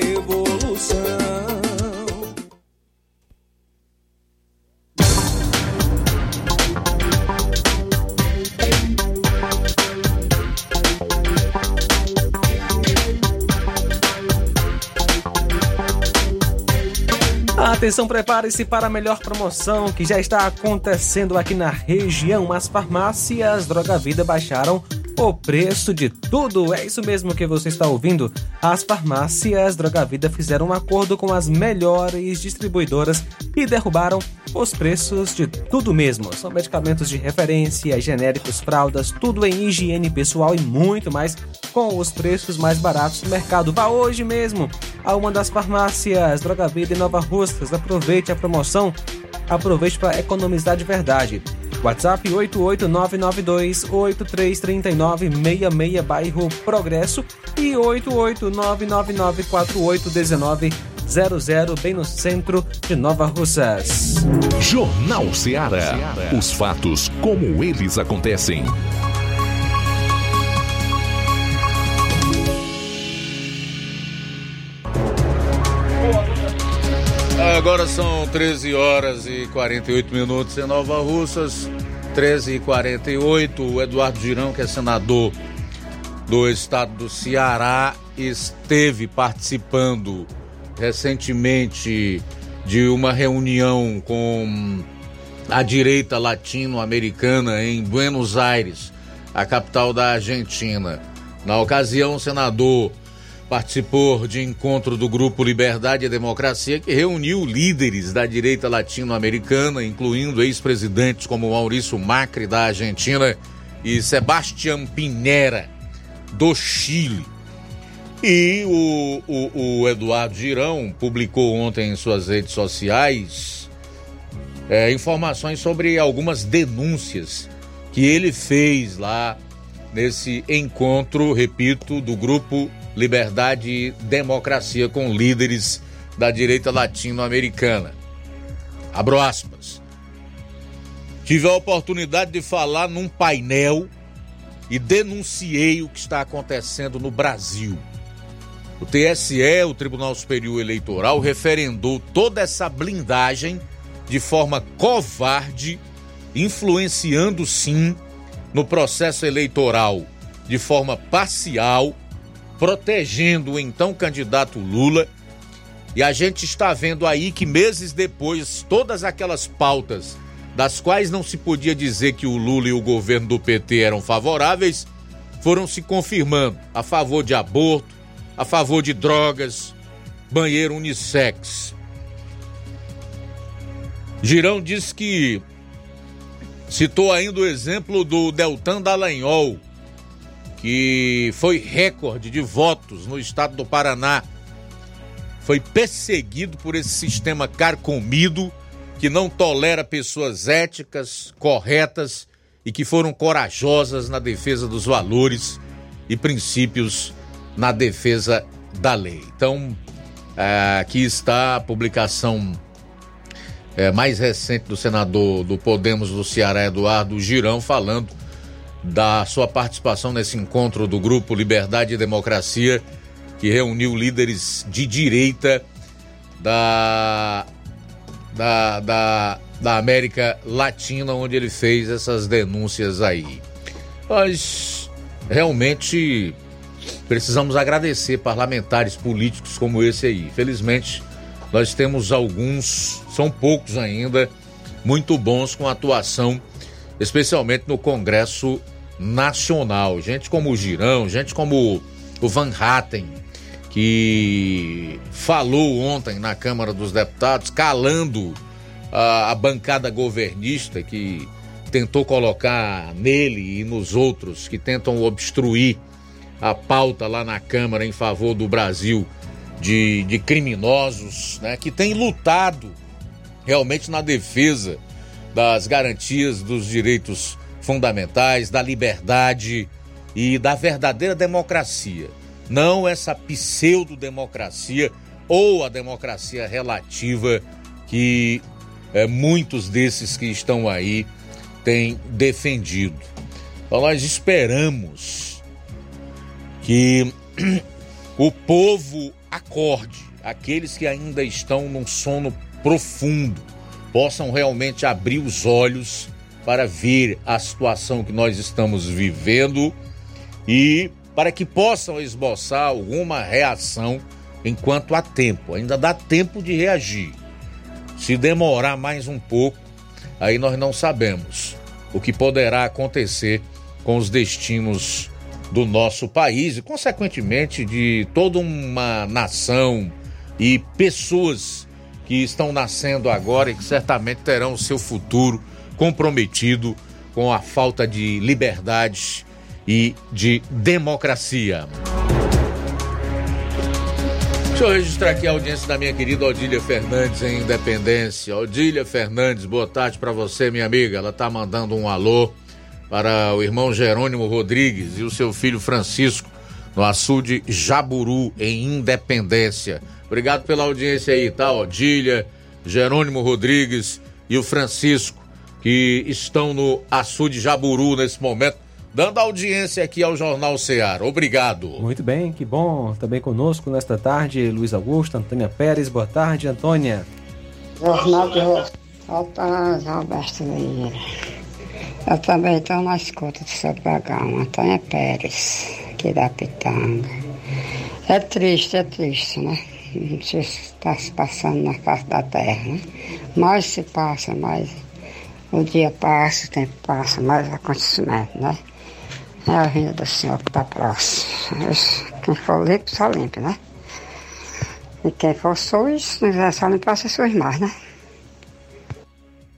Atenção, prepare-se para a melhor promoção que já está acontecendo aqui na região. As farmácias Droga Vida baixaram o preço de tudo. É isso mesmo que você está ouvindo. As farmácias Droga Vida fizeram um acordo com as melhores distribuidoras e derrubaram os preços de tudo mesmo. São medicamentos de referência, genéricos, fraldas, tudo em higiene pessoal e muito mais com os preços mais baratos do mercado. Vá hoje mesmo a uma das farmácias Droga Vida em Nova Russas. Aproveite a promoção. Aproveite para economizar de verdade. WhatsApp 88992833966, bairro Progresso e 88999481900, bem no centro de Nova Russas. Jornal Ceará. Os fatos como eles acontecem. Agora são 13 horas e 48 minutos em Nova Russas, 13 e 48. O Eduardo Girão, que é senador do estado do Ceará, esteve participando recentemente de uma reunião com a direita latino-americana em Buenos Aires, a capital da Argentina. Na ocasião, o senador participou de encontro do Grupo Liberdade e Democracia, que reuniu líderes da direita latino-americana, incluindo ex-presidentes como Maurício Macri, da Argentina, e Sebastián Pinera, do Chile. E o, o, o Eduardo Girão publicou ontem em suas redes sociais é, informações sobre algumas denúncias que ele fez lá nesse encontro, repito, do Grupo Liberdade e Democracia com líderes da direita latino-americana. Abro aspas. Tive a oportunidade de falar num painel e denunciei o que está acontecendo no Brasil. O TSE, o Tribunal Superior Eleitoral, referendou toda essa blindagem de forma covarde, influenciando sim no processo eleitoral de forma parcial protegendo o então candidato Lula. E a gente está vendo aí que meses depois, todas aquelas pautas das quais não se podia dizer que o Lula e o governo do PT eram favoráveis, foram se confirmando a favor de aborto, a favor de drogas, banheiro unissex. Girão disse que citou ainda o exemplo do Deltan Dallagnol, que foi recorde de votos no estado do Paraná, foi perseguido por esse sistema carcomido que não tolera pessoas éticas, corretas e que foram corajosas na defesa dos valores e princípios na defesa da lei. Então, é, aqui está a publicação é, mais recente do senador do Podemos do Ceará, Eduardo Girão, falando da sua participação nesse encontro do Grupo Liberdade e Democracia, que reuniu líderes de direita da, da, da, da América Latina, onde ele fez essas denúncias aí. Nós realmente precisamos agradecer parlamentares políticos como esse aí. Felizmente, nós temos alguns, são poucos ainda, muito bons com atuação, especialmente no Congresso nacional. Gente como o Girão, gente como o Van Hatten, que falou ontem na Câmara dos Deputados, calando a, a bancada governista que tentou colocar nele e nos outros que tentam obstruir a pauta lá na Câmara em favor do Brasil de, de criminosos, né, que tem lutado realmente na defesa das garantias dos direitos fundamentais, da liberdade e da verdadeira democracia. Não essa pseudo-democracia ou a democracia relativa que é, muitos desses que estão aí têm defendido. Então nós esperamos que o povo acorde, aqueles que ainda estão num sono profundo, possam realmente abrir os olhos para ver a situação que nós estamos vivendo e para que possam esboçar alguma reação enquanto há tempo. Ainda dá tempo de reagir. Se demorar mais um pouco, aí nós não sabemos o que poderá acontecer com os destinos do nosso país e, consequentemente, de toda uma nação e pessoas que estão nascendo agora e que certamente terão o seu futuro comprometido com a falta de liberdade e de democracia. Deixa eu registrar aqui a audiência da minha querida Odília Fernandes em Independência. Odília Fernandes, boa tarde para você, minha amiga. Ela tá mandando um alô para o irmão Jerônimo Rodrigues e o seu filho Francisco no açude Jaburu em Independência. Obrigado pela audiência aí, tá? Odília, Jerônimo Rodrigues e o Francisco que estão no açude Jaburu nesse momento dando audiência aqui ao Jornal Ceará. Obrigado. Muito bem, que bom. Também conosco nesta tarde, Luiz Augusto, Antônia Pérez. Boa tarde, Antônia. Jornal de Roberto Roberto Vieira. Eu também estou na escuta do seu programa, Antônia Pérez, aqui da Pitanga. É triste, é triste, né? Não sei se está se passando na face da terra, né? Mais se passa, mais o dia passa, o tempo passa, mais acontecimento, né? É a vinda do Senhor que está próximo. Quem for limpo, só limpo, né? E quem for sujo, não quiser só limpar suas mãos, né?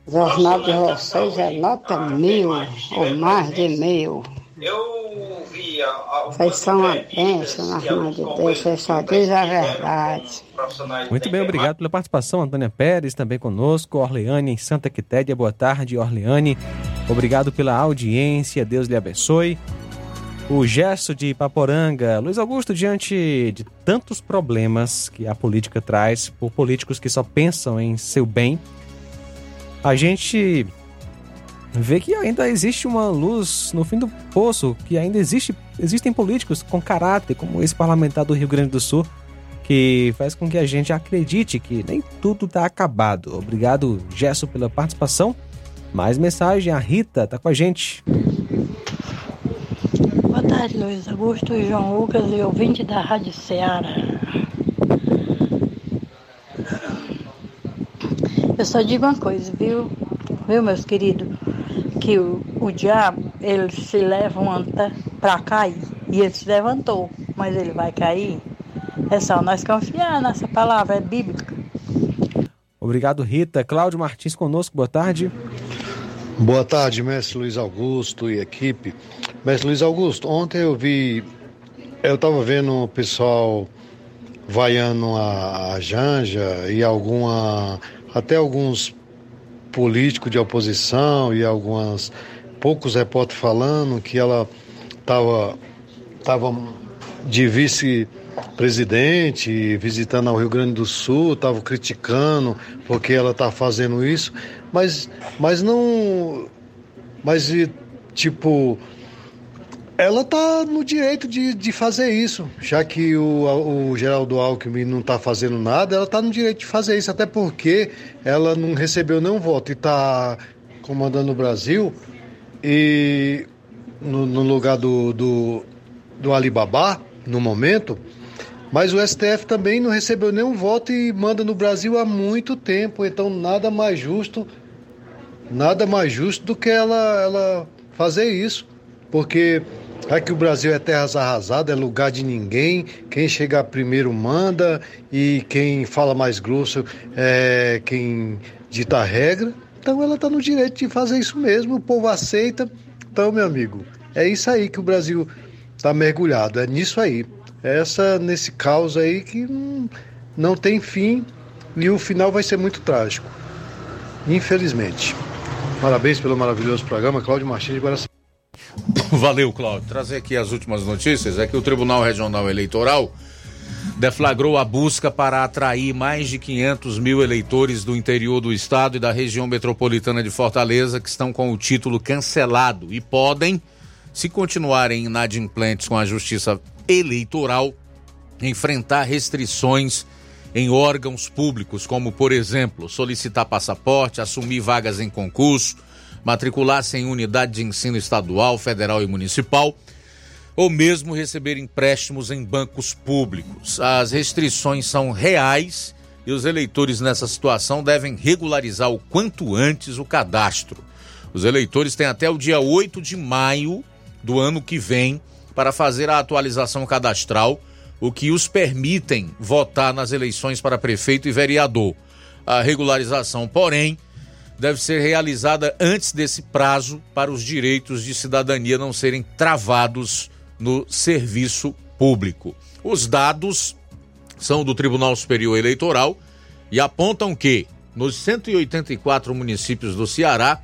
O jornal de vocês é nota mil, ou mais de mil. Eu a, Vocês são uma bênção nas mãos de Deus, vocês só dizem a verdade. Muito bem, obrigado pela participação, Antônia Pérez, também conosco, Orleane em Santa Quitéria. Boa tarde, Orleane. Obrigado pela audiência, Deus lhe abençoe. O gesto de Paporanga, Luiz Augusto, diante de tantos problemas que a política traz, por políticos que só pensam em seu bem, a gente vê que ainda existe uma luz no fim do poço, que ainda existe, existem políticos com caráter, como esse parlamentar do Rio Grande do Sul, que faz com que a gente acredite que nem tudo está acabado. Obrigado, Gesso, pela participação. Mais mensagem, a Rita está com a gente. Boa tarde, Luiz Augusto, João Lucas e ouvinte da Rádio Ceará. Eu só digo uma coisa, viu, viu meus queridos? Que o, o diabo, ele se levanta para cair. E ele se levantou, mas ele vai cair. É só nós confiar nessa palavra, é bíblica. Obrigado, Rita. Cláudio Martins conosco, boa tarde. Boa tarde, mestre Luiz Augusto e equipe. Mestre Luiz Augusto, ontem eu vi, eu estava vendo o pessoal vaiando a, a Janja e alguma, até alguns políticos de oposição e algumas poucos repórteres falando que ela estava tava de vice-presidente visitando ao Rio Grande do Sul, estava criticando porque ela está fazendo isso, mas, mas não, mas tipo ela está no direito de, de fazer isso, já que o, o Geraldo Alckmin não está fazendo nada, ela está no direito de fazer isso, até porque ela não recebeu nenhum voto e está comandando o Brasil e no, no lugar do, do, do Alibaba, no momento, mas o STF também não recebeu nenhum voto e manda no Brasil há muito tempo, então nada mais justo, nada mais justo do que ela, ela fazer isso, porque é que o Brasil é terras arrasadas, é lugar de ninguém. Quem chegar primeiro manda e quem fala mais grosso é quem dita a regra. Então ela está no direito de fazer isso mesmo, o povo aceita. Então, meu amigo, é isso aí que o Brasil está mergulhado, é nisso aí. É essa nesse caos aí que não, não tem fim e o final vai ser muito trágico. Infelizmente. Parabéns pelo maravilhoso programa, Cláudio Martins de Guaraci. Valeu, Cláudio. Trazer aqui as últimas notícias é que o Tribunal Regional Eleitoral deflagrou a busca para atrair mais de 500 mil eleitores do interior do estado e da região metropolitana de Fortaleza que estão com o título cancelado e podem, se continuarem inadimplentes com a Justiça Eleitoral, enfrentar restrições em órgãos públicos, como, por exemplo, solicitar passaporte, assumir vagas em concurso matricular-se em unidade de ensino estadual, federal e municipal, ou mesmo receber empréstimos em bancos públicos. As restrições são reais e os eleitores nessa situação devem regularizar o quanto antes o cadastro. Os eleitores têm até o dia 8 de maio do ano que vem para fazer a atualização cadastral, o que os permitem votar nas eleições para prefeito e vereador. A regularização, porém, deve ser realizada antes desse prazo para os direitos de cidadania não serem travados no serviço público. Os dados são do Tribunal Superior Eleitoral e apontam que nos 184 municípios do Ceará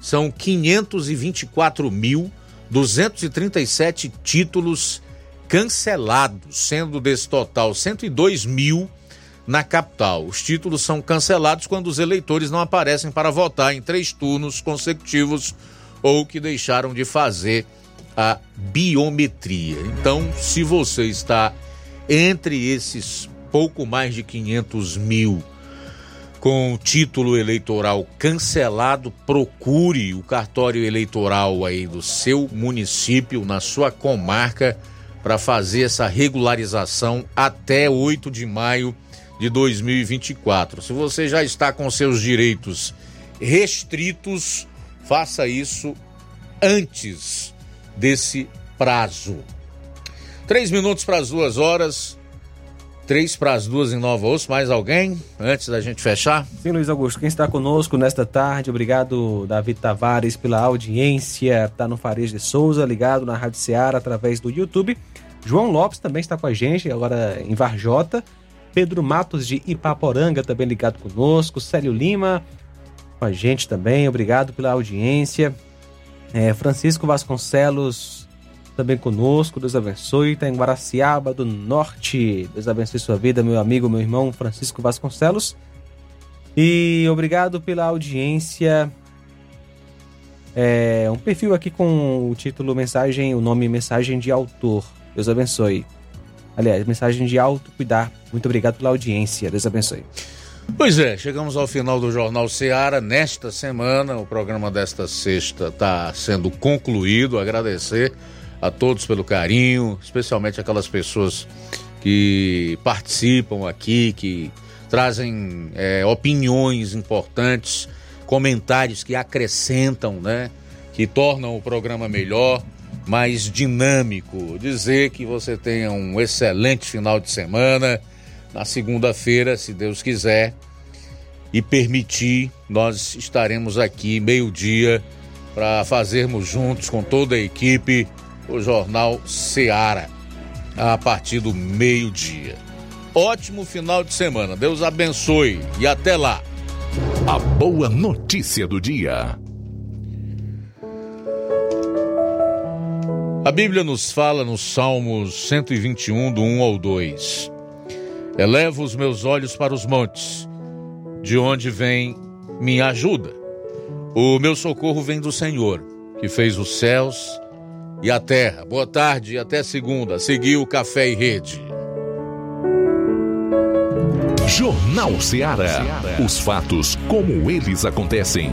são 524.237 títulos cancelados, sendo desse total 102 mil na capital. Os títulos são cancelados quando os eleitores não aparecem para votar em três turnos consecutivos ou que deixaram de fazer a biometria. Então, se você está entre esses pouco mais de 500 mil com título eleitoral cancelado, procure o cartório eleitoral aí do seu município, na sua comarca, para fazer essa regularização até 8 de maio de 2024. Se você já está com seus direitos restritos, faça isso antes desse prazo. Três minutos para as duas horas. Três para as duas em Nova Osso. Mais alguém antes da gente fechar? Sim, Luiz Augusto. Quem está conosco nesta tarde, obrigado, David Tavares, pela audiência. Está no Farias de Souza, ligado na Rádio Ceará através do YouTube. João Lopes também está com a gente, agora em Varjota. Pedro Matos de Ipaporanga também ligado conosco. Célio Lima com a gente também, obrigado pela audiência. É, Francisco Vasconcelos também conosco, Deus abençoe. Está em Guaraciaba do Norte. Deus abençoe sua vida, meu amigo, meu irmão Francisco Vasconcelos. E obrigado pela audiência. É, um perfil aqui com o título mensagem, o nome mensagem de autor. Deus abençoe. Aliás, mensagem de autocuidar. Muito obrigado pela audiência. Deus abençoe. Pois é, chegamos ao final do Jornal Seara. Nesta semana, o programa desta sexta está sendo concluído. Agradecer a todos pelo carinho, especialmente aquelas pessoas que participam aqui, que trazem é, opiniões importantes, comentários que acrescentam, né? Que tornam o programa melhor, mais dinâmico. Dizer que você tenha um excelente final de semana. Na segunda-feira, se Deus quiser e permitir, nós estaremos aqui meio-dia para fazermos juntos com toda a equipe o Jornal Seara a partir do meio-dia. Ótimo final de semana. Deus abençoe e até lá. A boa notícia do dia. A Bíblia nos fala nos Salmos 121, do 1 ao 2. Elevo os meus olhos para os montes, de onde vem minha ajuda. O meu socorro vem do Senhor, que fez os céus e a terra. Boa tarde e até segunda. Seguiu Café e Rede. Jornal Seara. Os fatos como eles acontecem.